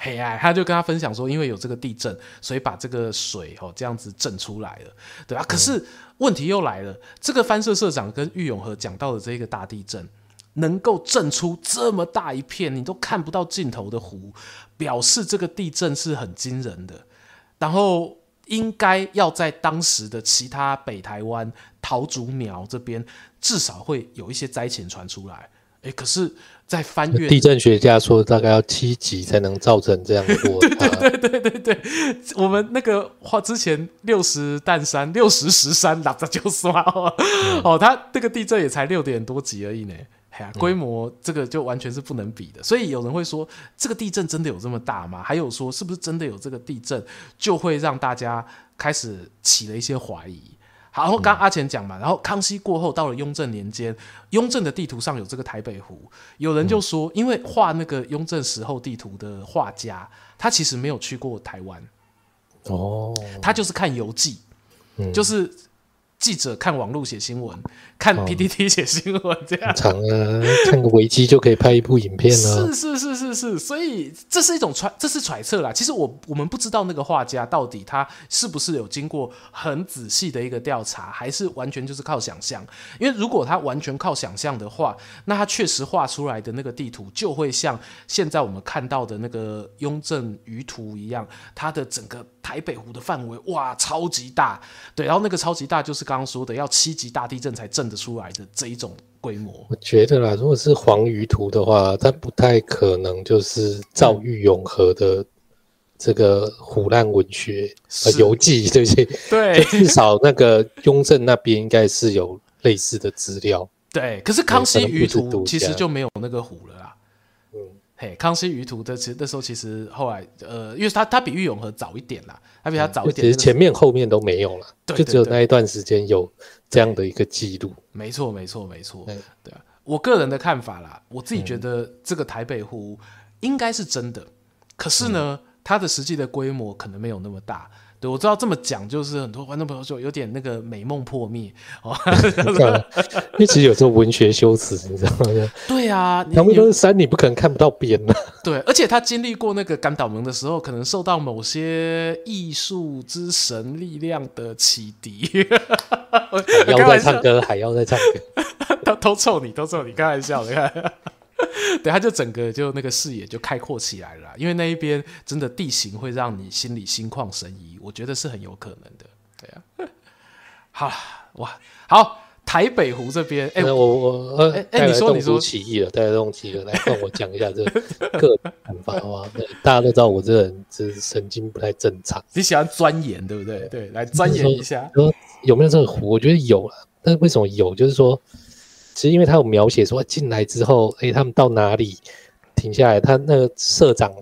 嘿哎，他就跟他分享说，因为有这个地震，所以把这个水哦这样子震出来了，对啊，可是。嗯问题又来了，这个翻社社长跟玉永和讲到的这个大地震，能够震出这么大一片你都看不到尽头的湖，表示这个地震是很惊人的。然后应该要在当时的其他北台湾桃竹苗这边，至少会有一些灾情传出来。诶，可是。在翻阅地震学家说，大概要七级才能造成这样的落 差。对对对对对对，我们那个话之前六十弹山、六十石山，哪着就算哦。嗯、哦，它这个地震也才六点多级而已呢。哎呀，规模这个就完全是不能比的。所以有人会说，这个地震真的有这么大吗？还有说，是不是真的有这个地震，就会让大家开始起了一些怀疑。然后刚阿钱讲嘛，然后康熙过后到了雍正年间，雍正的地图上有这个台北湖，有人就说，因为画那个雍正时候地图的画家，他其实没有去过台湾，哦，他就是看游记，嗯、就是。记者看网络写新闻，看 PPT 写新闻，这样长啊，看个维基就可以拍一部影片了。是是是是是，所以这是一种揣，这是揣测啦。其实我我们不知道那个画家到底他是不是有经过很仔细的一个调查，还是完全就是靠想象。因为如果他完全靠想象的话，那他确实画出来的那个地图就会像现在我们看到的那个雍正舆图一样，它的整个台北湖的范围哇超级大，对，然后那个超级大就是。刚刚说的要七级大地震才震得出来的这一种规模，我觉得啦，如果是黄鱼图的话，它不太可能就是赵玉永和的这个虎烂文学游记，对不对？对，至少那个雍正那边应该是有类似的资料。对，可是康熙舆图其实就没有那个虎了啦。嘿，康熙舆图的其实那时候其实后来呃，因为他他比郁永和早一点啦，他比他早一点，其实前面后面都没有了，就只有那一段时间有这样的一个记录。没错，没错，没错。对，对啊，我个人的看法啦，我自己觉得这个台北湖应该是真的，可是呢，嗯、它的实际的规模可能没有那么大。对，我知道这么讲，就是很多观众朋友说有点那个美梦破灭哦。因为其实有时候文学修辞，你知道吗？对啊，旁边都是山，你不可能看不到边的。对，而且他经历过那个甘岛门的时候，可能受到某些艺术之神力量的启迪。海妖在唱歌，海妖在唱歌，都都臭你，都臭你，开玩笑的，看。对，他就整个就那个视野就开阔起来了，因为那一边真的地形会让你心里心旷神怡，我觉得是很有可能的。对啊，好哇，好，台北湖这边，哎、欸，我我哎，哎、欸，你说你说起义了，大家动起义了，来跟我讲一下这个个看法好吧？大家都知道我这个人是神经不太正常，你喜欢钻研，对不对？对，来钻研一下，说有没有这个湖？我觉得有了，但是为什么有？就是说。其实，因为他有描写说进来之后，哎，他们到哪里停下来？他那个社长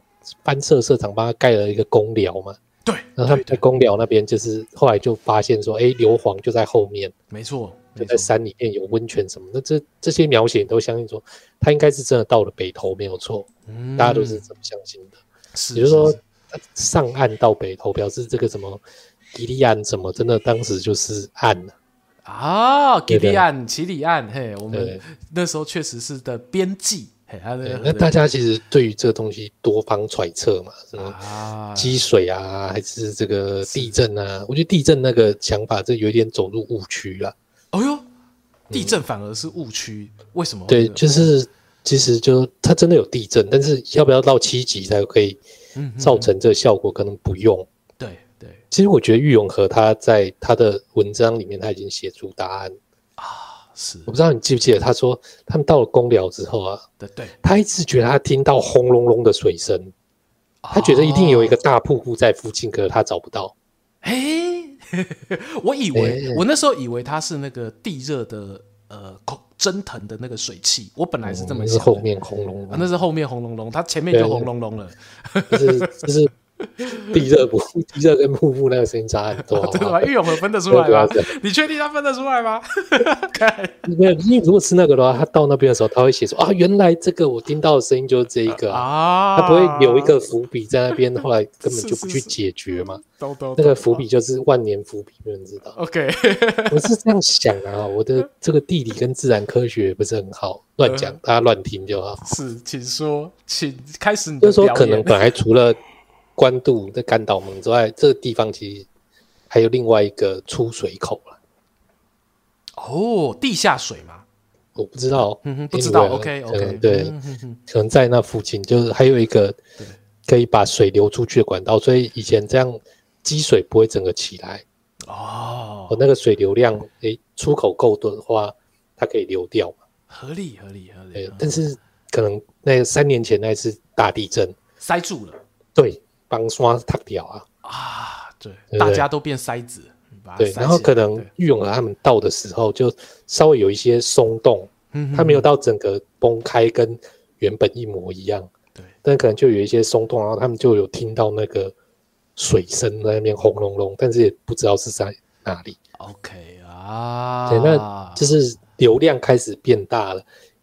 班社社长帮他盖了一个公寮嘛。对。然后他们在公寮那边，就是后来就发现说，哎，硫磺就在后面。没错。就在山里面有温泉什么的，这这些描写都相信说，他应该是真的到了北投，没有错。嗯。大家都是这么相信的。是。也就是说，上岸到北投，表示这个什么吉利安什么，真的当时就是岸了。啊，吉利岸、奇里岸，嘿，我们那时候确实是的边际，嘿，那大家其实对于这个东西多方揣测嘛，什么积水啊，还是这个地震啊？我觉得地震那个想法，这有点走入误区了。哦哟，地震反而是误区，为什么？对，就是其实就它真的有地震，但是要不要到七级才可以造成这个效果？可能不用。其实我觉得玉永和他在他的文章里面他已经写出答案。啊，是。我不知道你记不记得他说他们到了公寮之后啊，对对，他一直觉得他听到轰隆隆的水声，他觉得一定有一个大瀑布在附近，可是他找不到。哎，我以为我那时候以为他是那个地热的呃蒸腾的那个水汽，我本来是这么想。后面轰隆隆，那是后面轰隆隆，他前面就轰隆隆了，就 是就是。地热不 地热跟瀑布那个声音差很多，真的吗？郁永河分得出来吗？你确定他分得出来吗？没有，因为如果吃那个的话，他到那边的时候，他会写说啊，原来这个我听到的声音就是这一个啊，他不会留一个伏笔在那边，后来根本就不去解决嘛。那个伏笔就是万年伏笔，没人知道。OK，我是这样想啊，我的这个地理跟自然科学不是很好，乱讲，大家乱听就好。是，请说，请开始你。就是说，可能本来除了关渡的干岛门之外，这个地方其实还有另外一个出水口了。哦，地下水吗？我不知道，嗯哼，不知道。OK OK，对，可能在那附近，就是还有一个可以把水流出去的管道，所以以前这样积水不会整个起来。哦，那个水流量，诶，出口够多的话，它可以流掉嘛？合理，合理，合理。但是可能那三年前那次大地震塞住了。对。帮刷塌掉啊！啊，对，大家都变筛子。对，然后可能玉永和他们到的时候，就稍微有一些松动，嗯，他没有到整个崩开，跟原本一模一样。对，但可能就有一些松动，然后他们就有听到那个水声在那边轰隆隆，但是也不知道是在哪里。OK 啊，对，那就是流量开始变大了，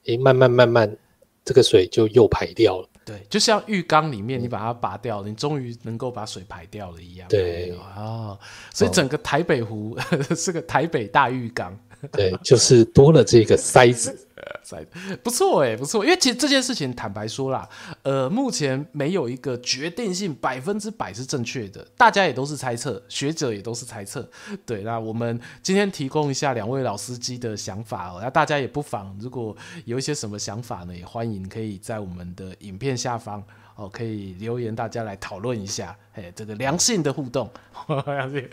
诶，慢慢慢慢，这个水就又排掉了。对，就像浴缸里面，你把它拔掉了，你终于能够把水排掉了一样。对哦，所以整个台北湖 是个台北大浴缸。对，就是多了这个塞子。塞不错哎，不错，因为其实这件事情坦白说啦，呃，目前没有一个决定性百分之百是正确的，大家也都是猜测，学者也都是猜测。对，那我们今天提供一下两位老司机的想法哦，那大家也不妨如果有一些什么想法呢，也欢迎可以在我们的影片下方哦，可以留言，大家来讨论一下，哎，这个良性的互动，良性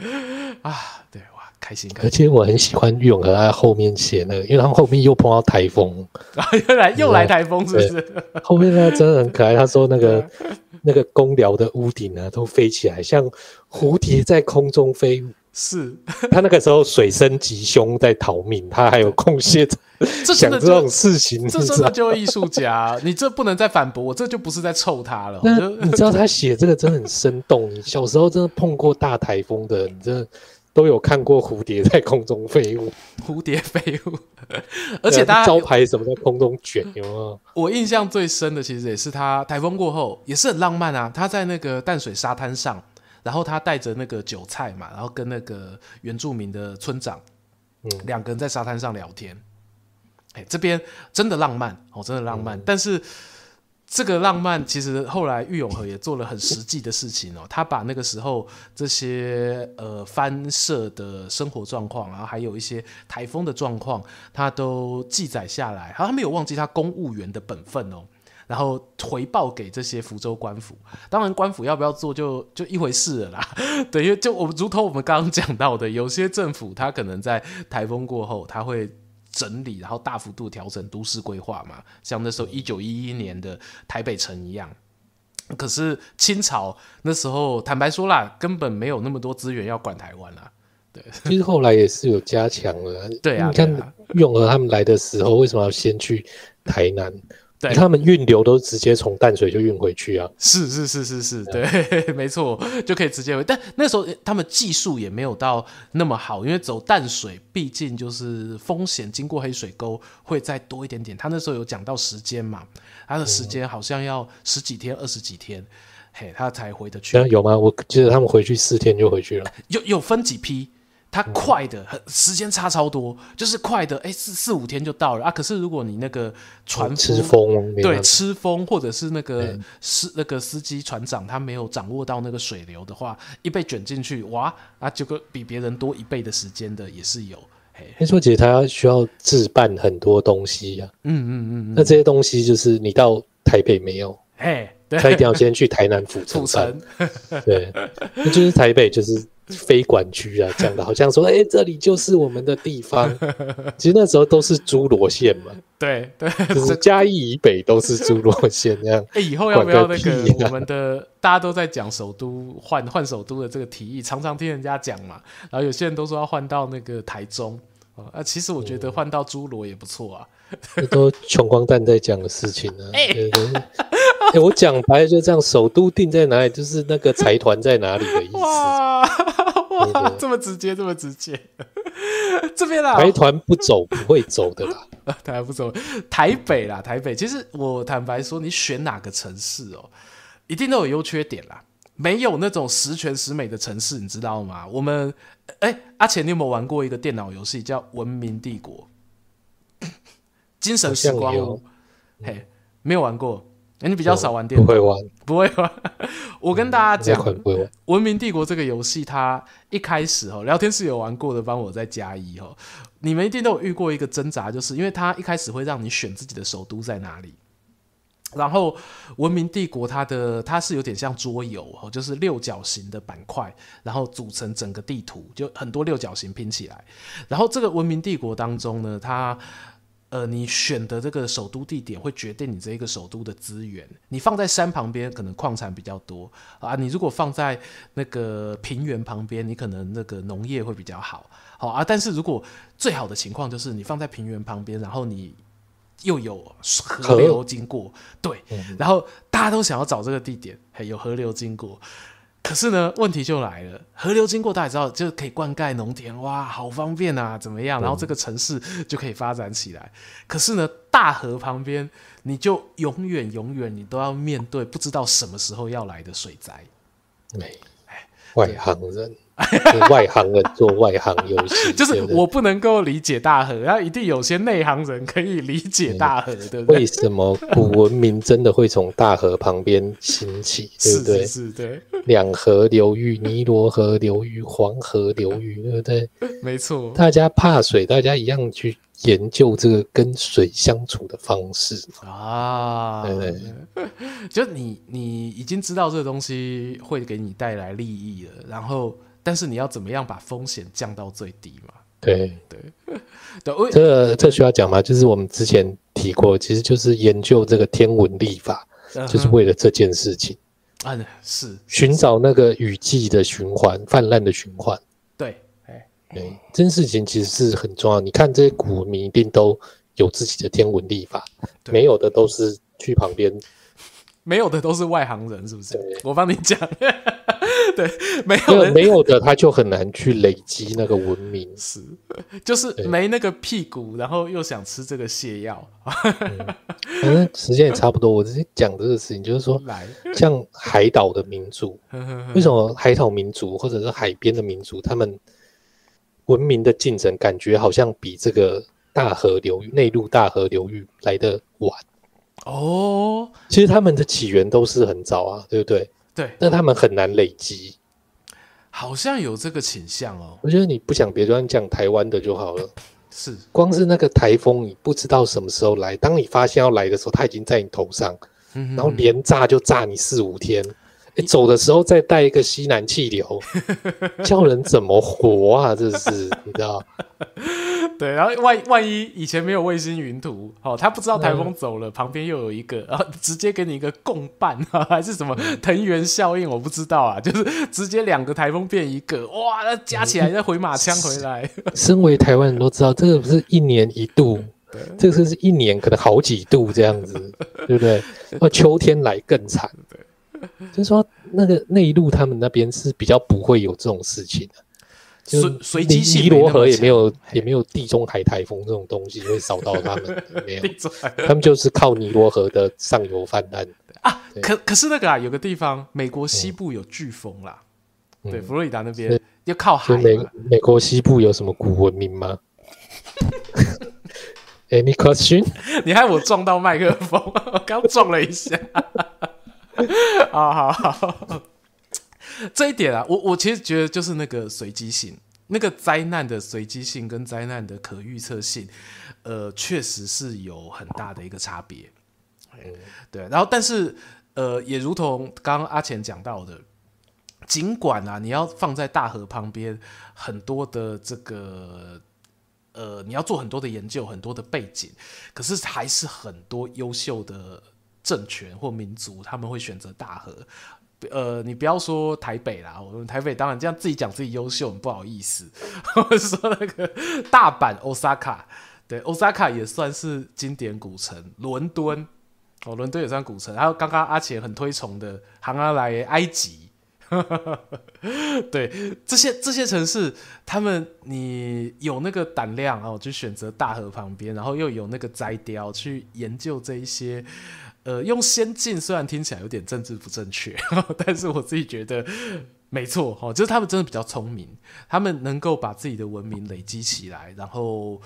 啊，对。开心，而且我很喜欢玉永和他后面写那个，因为他们后面又碰到台风，又来又来台风，是不是？后面那真的很可爱。他说那个 那个公寮的屋顶啊，都飞起来，像蝴蝶在空中飞舞。是他那个时候水深极凶，在逃命，他还有空隙 想这种事情，这真的就艺术家，你这不能再反驳我，这就不是在臭他了。那你知道他写这个真的很生动。你小时候真的碰过大台风的，你真的。都有看过蝴蝶在空中飞舞，蝴蝶飞舞，而且大家招牌什么在空中卷，有没有？我印象最深的其实也是他台风过后也是很浪漫啊，他在那个淡水沙滩上，然后他带着那个韭菜嘛，然后跟那个原住民的村长，嗯，两个人在沙滩上聊天。哎，这边真的浪漫哦，真的浪漫。嗯、但是这个浪漫其实后来郁永河也做了很实际的事情哦，他把那个时候这些呃番社的生活状况，然后还有一些台风的状况，他都记载下来。然后，他没有忘记他公务员的本分哦。然后回报给这些福州官府，当然官府要不要做就就一回事了啦。对，因为就我们如同我们刚刚讲到的，有些政府他可能在台风过后，他会整理，然后大幅度调整都市规划嘛，像那时候一九一一年的台北城一样。可是清朝那时候，坦白说啦，根本没有那么多资源要管台湾啦。对，其实后来也是有加强了。对啊，你看永和他们来的时候，为什么要先去台南？对，他们运流都直接从淡水就运回去啊！是是是是是，对，没错，就可以直接回。但那时候他们技术也没有到那么好，因为走淡水毕竟就是风险，经过黑水沟会再多一点点。他那时候有讲到时间嘛，他的时间好像要十几天、二十几天，嘿，他才回得去。有吗？我记得他们回去四天就回去了。有有分几批？它快的很，时间差超多，就是快的，哎，四四五天就到了啊。可是如果你那个船吃风，对，吃风，或者是那个司那个司机船长他没有掌握到那个水流的话，一被卷进去，哇啊，这个比别人多一倍的时间的也是有。听说姐他需要置办很多东西呀、啊，嗯嗯嗯嗯，那这些东西就是你到台北没有，哎，他一定要先去台南府城，对，那就是台北就是。非管区啊，讲的好像说，哎、欸，这里就是我们的地方。其实那时候都是侏罗县嘛，对对，就是嘉义以北都是侏罗县这样。哎、欸，以后要不要那个我们的大家都在讲首都换换首都的这个提议，常常听人家讲嘛。然后有些人都说要换到那个台中啊，其实我觉得换到侏罗也不错啊。这都穷光蛋在讲的事情啊。欸、我讲白了就这样，首都定在哪里，就是那个财团在哪里的意思。哇，哇，这么直接，这么直接。这边啦，财团不走不会走的啦。台湾不走，台北啦，台北。其实我坦白说，你选哪个城市哦，一定都有优缺点啦。没有那种十全十美的城市，你知道吗？我们，哎、欸，阿钱，你有没有玩过一个电脑游戏叫《文明帝国》？精神时光屋，嘿，没有玩过。你比较少玩电脑，不会玩，不会玩。我跟大家讲，嗯，《文明帝国》这个游戏，它一开始哦，聊天室有玩过的，帮我再加一哦。你们一定都有遇过一个挣扎，就是因为它一开始会让你选自己的首都在哪里。然后，《文明帝国》它的它是有点像桌游哦，就是六角形的板块，然后组成整个地图，就很多六角形拼起来。然后这个《文明帝国》当中呢，它呃，你选的这个首都地点会决定你这一个首都的资源。你放在山旁边，可能矿产比较多啊。你如果放在那个平原旁边，你可能那个农业会比较好，好啊。但是如果最好的情况就是你放在平原旁边，然后你又有河流经过，对，然后大家都想要找这个地点，还有河流经过。可是呢，问题就来了。河流经过，大家知道就可以灌溉农田，哇，好方便啊，怎么样？然后这个城市就可以发展起来。可是呢，大河旁边，你就永远永远你都要面对不知道什么时候要来的水灾。没，外行人。外行人做外行游戏，就是我不能够理解大河，然后一定有些内行人可以理解大河，对不对？为什么古文明真的会从大河旁边兴起，对不对？是，是，是，对。两河流域，尼罗河流域、黄河流域，对不对？没错。大家怕水，大家一样去研究这个跟水相处的方式啊。对对，就你你已经知道这个东西会给你带来利益了，然后。但是你要怎么样把风险降到最低嘛？对对 对，这个这需要讲吗？就是我们之前提过，其实就是研究这个天文历法，嗯，就是为了这件事情啊，是寻找那个雨季的循环、泛滥的循环。对，哎，对，这件事情其实是很重要。你看这些股民一定都有自己的天文历法，没有的都是去旁边。没有的都是外行人，是不是？我帮你讲，对，没有没有的，他就很难去累积那个文明。是，就是没那个屁股，然后又想吃这个泻药。嗯、反正时间也差不多，我直接讲这个事情，就是说，像海岛的民族，为什么海岛民族或者是海边的民族，他们文明的进程感觉好像比这个大河流域、内陆大河流域来的晚？哦，其实他们的起源都是很早啊，对不对？对，但他们很难累积，好像有这个倾向哦。我觉得你不想别的，你讲台湾的就好了。是，光是那个台风，你不知道什么时候来。当你发现要来的时候，它已经在你头上，然后连炸就炸你四五天。你走的时候再带一个西南气流，叫人怎么活啊？这是你知道？对，然后万万一以前没有卫星云图，哦，他不知道台风走了，嗯、旁边又有一个，然后直接给你一个共伴，还是什么藤原效应？我不知道啊，就是直接两个台风变一个，哇，那加起来再回马枪回来。身为台湾人都知道，这个不是一年一度，这个是一年可能好几度这样子，对不对？那秋天来更惨。就是说，那个内陆他们那边是比较不会有这种事情的，随随机性，尼罗河也没有，也没有地中海台风这种东西会扫到他们，没有，他们就是靠尼罗河的上游泛滥啊。可可是那个啊，有个地方，美国西部有飓风啦，嗯、对，佛罗里达那边要靠海。美美国西部有什么古文明吗？Any question？你害我撞到麦克风，我刚撞了一下。好好好，这一点啊，我我其实觉得就是那个随机性，那个灾难的随机性跟灾难的可预测性，呃，确实是有很大的一个差别。对，然后但是呃，也如同刚刚阿钱讲到的，尽管啊，你要放在大河旁边，很多的这个呃，你要做很多的研究，很多的背景，可是还是很多优秀的。政权或民族，他们会选择大和。呃，你不要说台北啦，我们台北当然这样自己讲自己优秀，不好意思。我说那个大阪、Osaka，对，Osaka 也算是经典古城。伦敦，哦，伦敦也算古城。还有刚刚阿钱很推崇的杭阿来埃及。对，这些这些城市，他们你有那个胆量哦，去选择大河旁边，然后又有那个摘雕去研究这一些。呃，用先进虽然听起来有点政治不正确，但是我自己觉得没错哈，就是他们真的比较聪明，他们能够把自己的文明累积起来，然后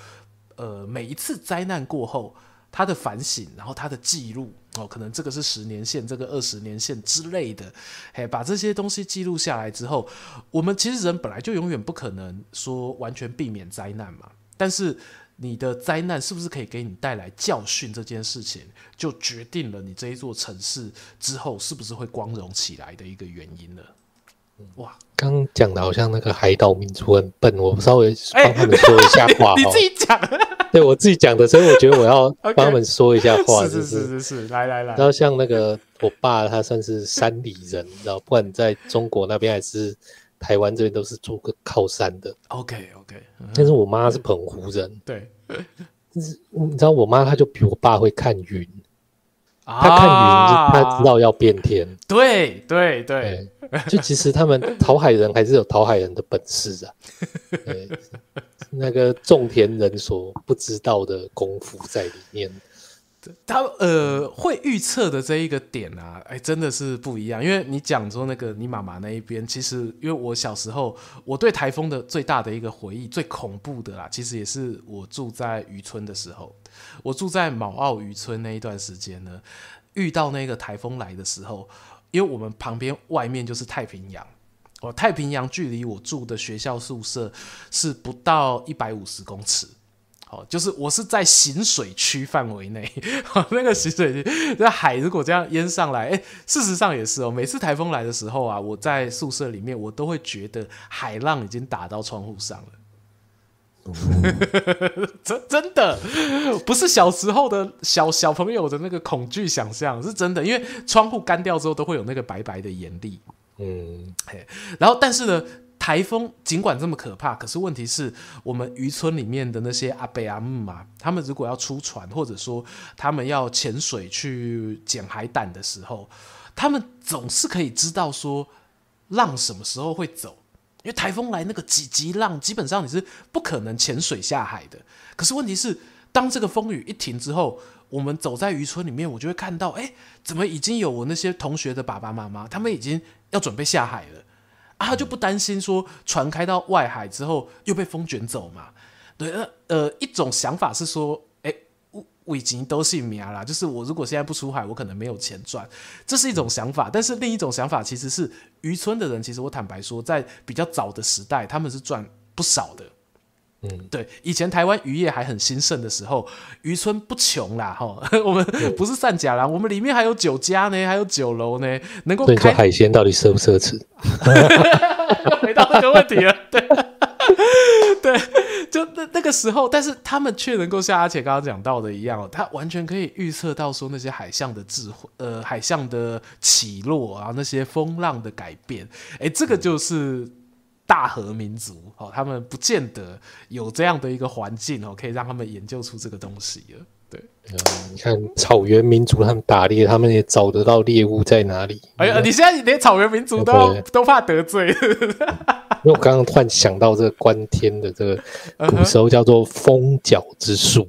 呃，每一次灾难过后，他的反省，然后他的记录哦，可能这个是十年线，这个二十年线之类的，嘿，把这些东西记录下来之后，我们其实人本来就永远不可能说完全避免灾难嘛，但是。你的灾难是不是可以给你带来教训？这件事情就决定了你这一座城市之后是不是会光荣起来的一个原因了。哇，刚讲的好像那个海岛民族很笨，我稍微帮他们说一下话。你自己讲，对我自己讲的，所以我觉得我要 帮他们说一下话。是是是是是，来来来。然后像那个我爸，他算是山里人，然后不管在中国那边还是。台湾这边都是做个靠山的，OK OK，但是我妈是澎湖人，对，就是你知道我妈她就比我爸会看云，她看云，她知道要变天，对对对，就其实他们桃海人还是有桃海人的本事啊，那个种田人所不知道的功夫在里面。他呃会预测的这一个点啊，哎，真的是不一样。因为你讲说那个你妈妈那一边，其实因为我小时候我对台风的最大的一个回忆，最恐怖的啦，其实也是我住在渔村的时候。我住在卯澳渔村那一段时间呢，遇到那个台风来的时候，因为我们旁边外面就是太平洋，哦，太平洋距离我住的学校宿舍是不到一百五十公尺。就是我是在行水区范围内，那个行水区，那海如果这样淹上来，哎，事实上也是哦。每次台风来的时候啊，我在宿舍里面，我都会觉得海浪已经打到窗户上了。真真的不是小时候的小小朋友的那个恐惧想象，是真的，因为窗户干掉之后都会有那个白白的盐粒。嗯，嘿，然后但是呢。台风尽管这么可怕，可是问题是我们渔村里面的那些阿伯阿姆嘛，他们如果要出船，或者说他们要潜水去捡海胆的时候，他们总是可以知道说浪什么时候会走，因为台风来那个几级浪，基本上你是不可能潜水下海的。可是问题是，当这个风雨一停之后，我们走在渔村里面，我就会看到，哎，怎么已经有我那些同学的爸爸妈妈，他们已经要准备下海了啊，他就不担心说船开到外海之后又被风卷走嘛？对，呃呃，一种想法是说，哎，我我已经都姓名了，就是我如果现在不出海，我可能没有钱赚，这是一种想法。但是另一种想法其实是渔村的人，其实我坦白说，在比较早的时代，他们是赚不少的。嗯，对，以前台湾渔业还很兴盛的时候，渔村不穷啦，哈，我们不是散假啦，我们里面还有酒家呢，还有酒楼呢，能够开。说海鲜到底奢不奢侈？回到这个问题了，对，对，就那那个时候，但是他们却能够像阿且刚刚讲到的一样，他完全可以预测到说那些海象的智慧，呃，海象的起落啊，那些风浪的改变，哎，这个就是。大和民族哦，他们不见得有这样的一个环境哦，可以让他们研究出这个东西了。对，嗯，你看草原民族他们打猎，他们也找得到猎物在哪里。哎呀，你现在连草原民族都都怕得罪。因为我刚刚突然想到这个观天的这个古时候叫做风角之术，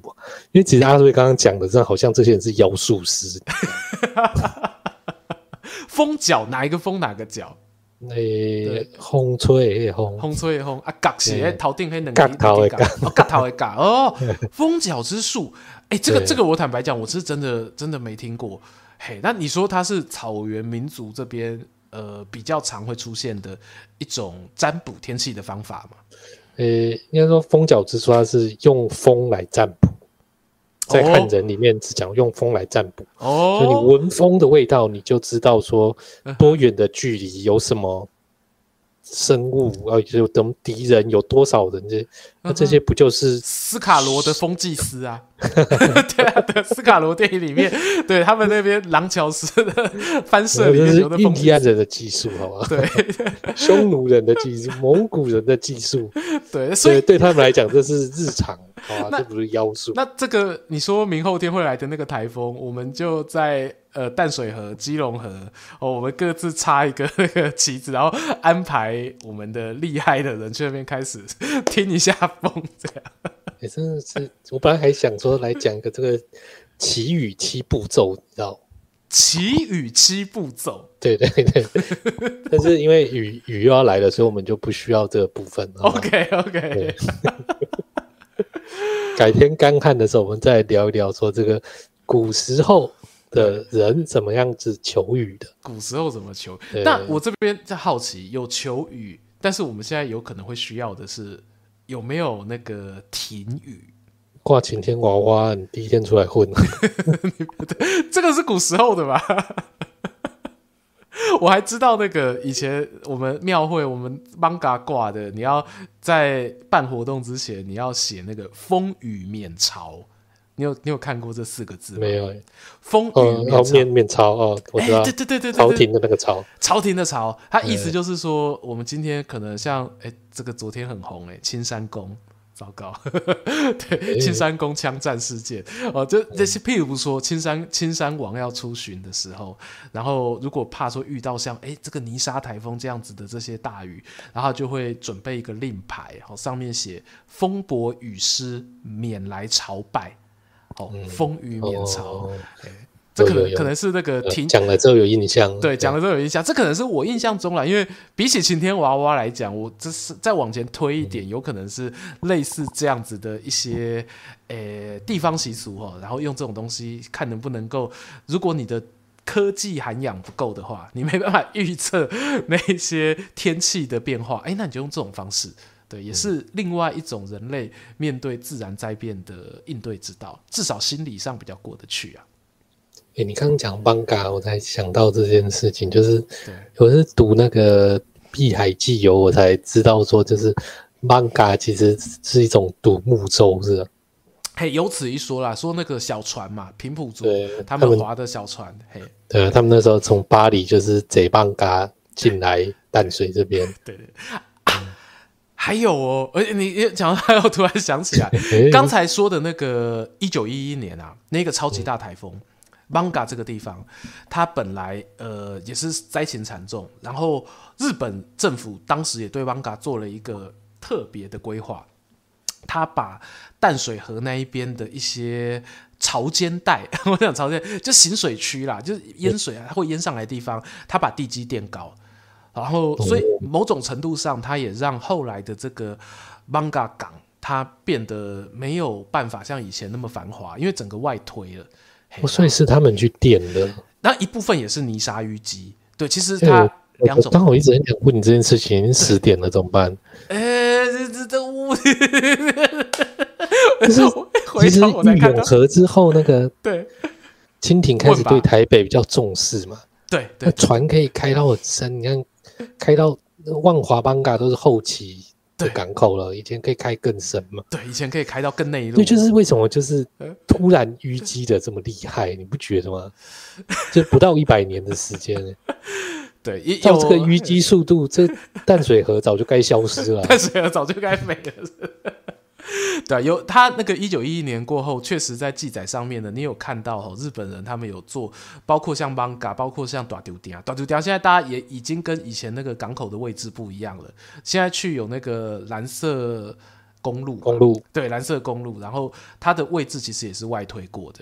因为其实阿瑞刚刚讲的，这好像这些人是妖术师。风角哪一个风哪个角？诶，风吹风，风吹风啊，角是头顶那两个角的角，角头的角哦，风角之术，哎，这个这个我坦白讲，我是真的真的没听过。嘿，那你说它是草原民族这边呃比较常会出现的一种占卜天气的方法吗？诶，应该说风角之术，它是用风来占卜。在汉人里面只讲用风来占卜，哦，所以你闻风的味道，你就知道说多远的距离有什么生物，啊，有等敌人有多少人这。那这些不就是斯卡罗的风祭司啊？对啊，对，斯卡罗电影里面，对他们那边廊桥式的翻射里面有的 印第安人的技术，好吧？对，匈奴人的技术，蒙古人的技术，对，所以对他们来讲，这是日常，好吧？这不是妖术。那这个你说明后天会来的那个台风，我们就在呃淡水河、基隆河哦，我们各自插一个那 个旗子，然后安排我们的厉害的人去那边开始 听一下。风这样，也、欸、真的是，我本来还想说来讲一个这个祈雨七步骤，你知道？祈雨七步骤，对对对。但是因为雨雨又要来了，所以我们就不需要这个部分。OK OK。改天干旱的时候，我们再聊一聊，说这个古时候的人怎么样子求雨的。古时候怎么求？那我这边在好奇，有求雨，但是我们现在有可能会需要的是。有没有那个停雨？挂晴天娃娃，你第一天出来混，这个是古时候的吧？我还知道那个以前我们庙会，我们艋舺挂的，你要在办活动之前，你要写那个风雨免潮。你有你有看过这四个字吗？没有、欸。风雨免免免朝哦，我知道。对对对对对，朝廷的那个朝，朝廷的朝，它意思就是说，我们今天可能像哎、欸，这个昨天很红哎、欸，青山宫，糟糕，对，欸、青山宫枪战事件哦，就这些，譬如说青山青山王要出巡的时候，然后如果怕说遇到像哎、欸、这个泥沙台风这样子的这些大雨，然后就会准备一个令牌，好，上面写风伯雨师免来朝拜。哦，风雨免潮，这可能可能是那个听讲了之后有印象，对，讲了之后有印象，这可能是我印象中了，因为比起晴天娃娃来讲，我这是再往前推一点，嗯、有可能是类似这样子的一些诶、欸、地方习俗哈，然后用这种东西看能不能够，如果你的科技涵养不够的话，你没办法预测 那些天气的变化，哎、欸，那你就用这种方式。对，也是另外一种人类面对自然灾变的应对之道，至少心理上比较过得去啊。哎、欸，你刚刚讲邦嘎，我才想到这件事情，就是我是读那个《碧海记游》，我才知道说，就是邦嘎其实是一种独木舟，是吧？嘿，有此一说啦，说那个小船嘛，平埔族他们划的小船，嘿，对，他们那时候从巴黎就是贼邦嘎进来淡水这边，对，对对。还有哦，而且你讲到还有，突然想起来，刚才说的那个一九一一年啊，那个超级大台风，，Manga 这个地方，它本来呃也是灾情惨重，然后日本政府当时也对 Manga 做了一个特别的规划，他把淡水河那一边的一些潮间带，我想潮间就行水区啦，就是淹水啊，会淹上来的地方，他把地基垫高，然后所以某种程度上，它也让后来的这个 Manga 港。它变得没有办法像以前那么繁华，因为整个外推了。哦，所以是他们去垫的。那一部分也是泥沙淤积。对，其实它两种。当我一直很想问你这件事情，已经十点了，怎么办？哎、欸，这这这屋。就是其实遇永和之后，那个对清廷开始对台北比较重视嘛。对对，船可以开到山，你看开到万华、邦嘎都是后期。的港口了，以前可以开更深嘛？对，以前可以开到更内陆。对，就是为什么就是突然淤积的这么厉害，你不觉得吗？就不到一百年的时间，对，照这个淤积速度，这淡水河早就该消失了，淡水河早就该没了。对，有他那个一九一一年过后，确实在记载上面呢，你有看到哦，日本人他们有做，包括像 Manga，包括像大丢店啊，大丢店现在大家也已经跟以前那个港口的位置不一样了，现在去有那个蓝色公路，公路。对，蓝色公路，然后它的位置其实也是外推过的，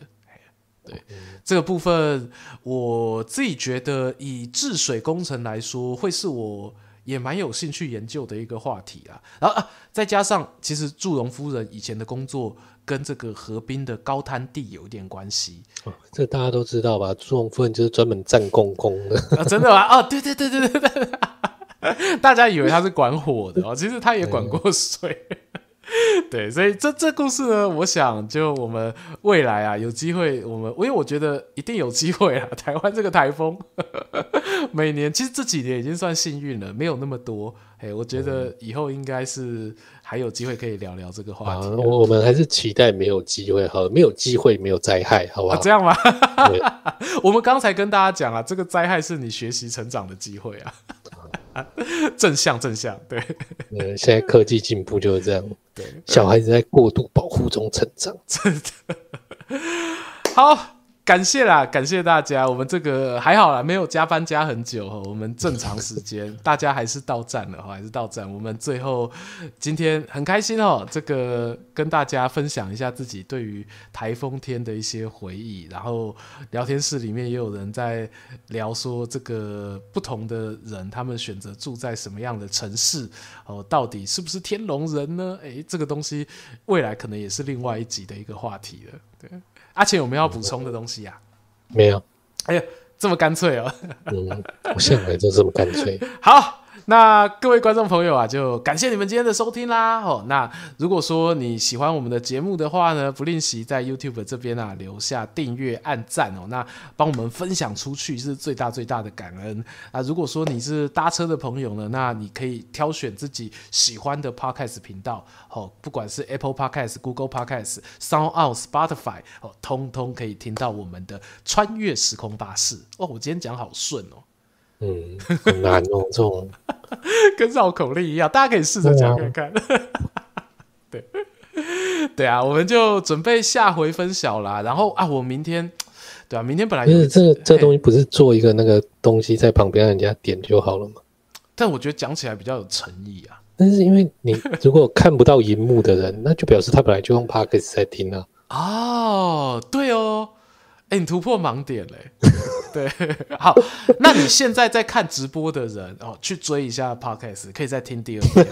对，嗯、这个部分我自己觉得以治水工程来说，会是我。也蛮有兴趣研究的一个话题啊，然后啊，再加上其实祝融夫人以前的工作跟这个河滨的高滩地有一点关系，哦，这大家都知道吧？祝融夫人就是专门战公公的啊，真的吗？哦，对对对对对对，大家以为他是管火的哦，其实他也管过水。对，所以这这故事呢，我想就我们未来啊，有机会我们，因为我觉得一定有机会啊。台湾这个台风，每年其实这几年已经算幸运了，没有那么多。哎，我觉得以后应该是还有机会可以聊聊这个话题。我我们还是期待没有机会，好，没有机会，没有灾害，好不好？啊、这样吗？我们刚才跟大家讲啊，这个灾害是你学习成长的机会啊。正向正向，对。嗯，现在科技进步就是这样。对，小孩子在过度保护中成长，真的。好。感谢啦，感谢大家。我们这个还好啦，没有加班加很久。我们正常时间，大家还是到站了，还是到站。我们最后今天很开心哦，这个跟大家分享一下自己对于台风天的一些回忆。然后聊天室里面也有人在聊说，这个不同的人他们选择住在什么样的城市哦，到底是不是天龙人呢？诶，这个东西未来可能也是另外一集的一个话题了。对。阿钱有没有要补充的东西呀、啊？没有。哎呀，这么干脆哦。嗯，我向来就这么干脆。好。那各位观众朋友啊，就感谢你们今天的收听啦！哦，那如果说你喜欢我们的节目的话呢，不吝惜在 YouTube 这边啊留下订阅、按赞哦，那帮我们分享出去是最大最大的感恩啊！如果说你是搭车的朋友呢，那你可以挑选自己喜欢的 Podcast 频道哦，不管是 Apple Podcast、Google Podcast、SoundOut、Spotify 哦，通通可以听到我们的穿越时空巴士哦。我今天讲好顺哦。嗯，很难哦，这种 跟绕口令一样，大家可以试着讲看看。对，对啊，我们就准备下回分晓啦。然后啊，我明天，对啊，明天本来就是这个这个东西不是做一个那个东西在旁边让人家点就好了吗？但我觉得讲起来比较有诚意啊。但是因为你如果看不到荧幕的人，那就表示他本来就用 Podcast 在听啊。哦，对哦。欸、你突破盲点嘞！对，好，那你现在在看直播的人哦，去追一下 Podcast，可以再听第二遍。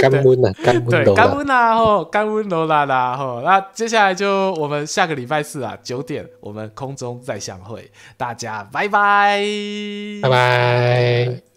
干温啊，干温对，干温啊，吼，干温罗啦啦，吼。那接下来就我们下个礼拜四啊，九点我们空中再相会，大家拜拜，拜拜。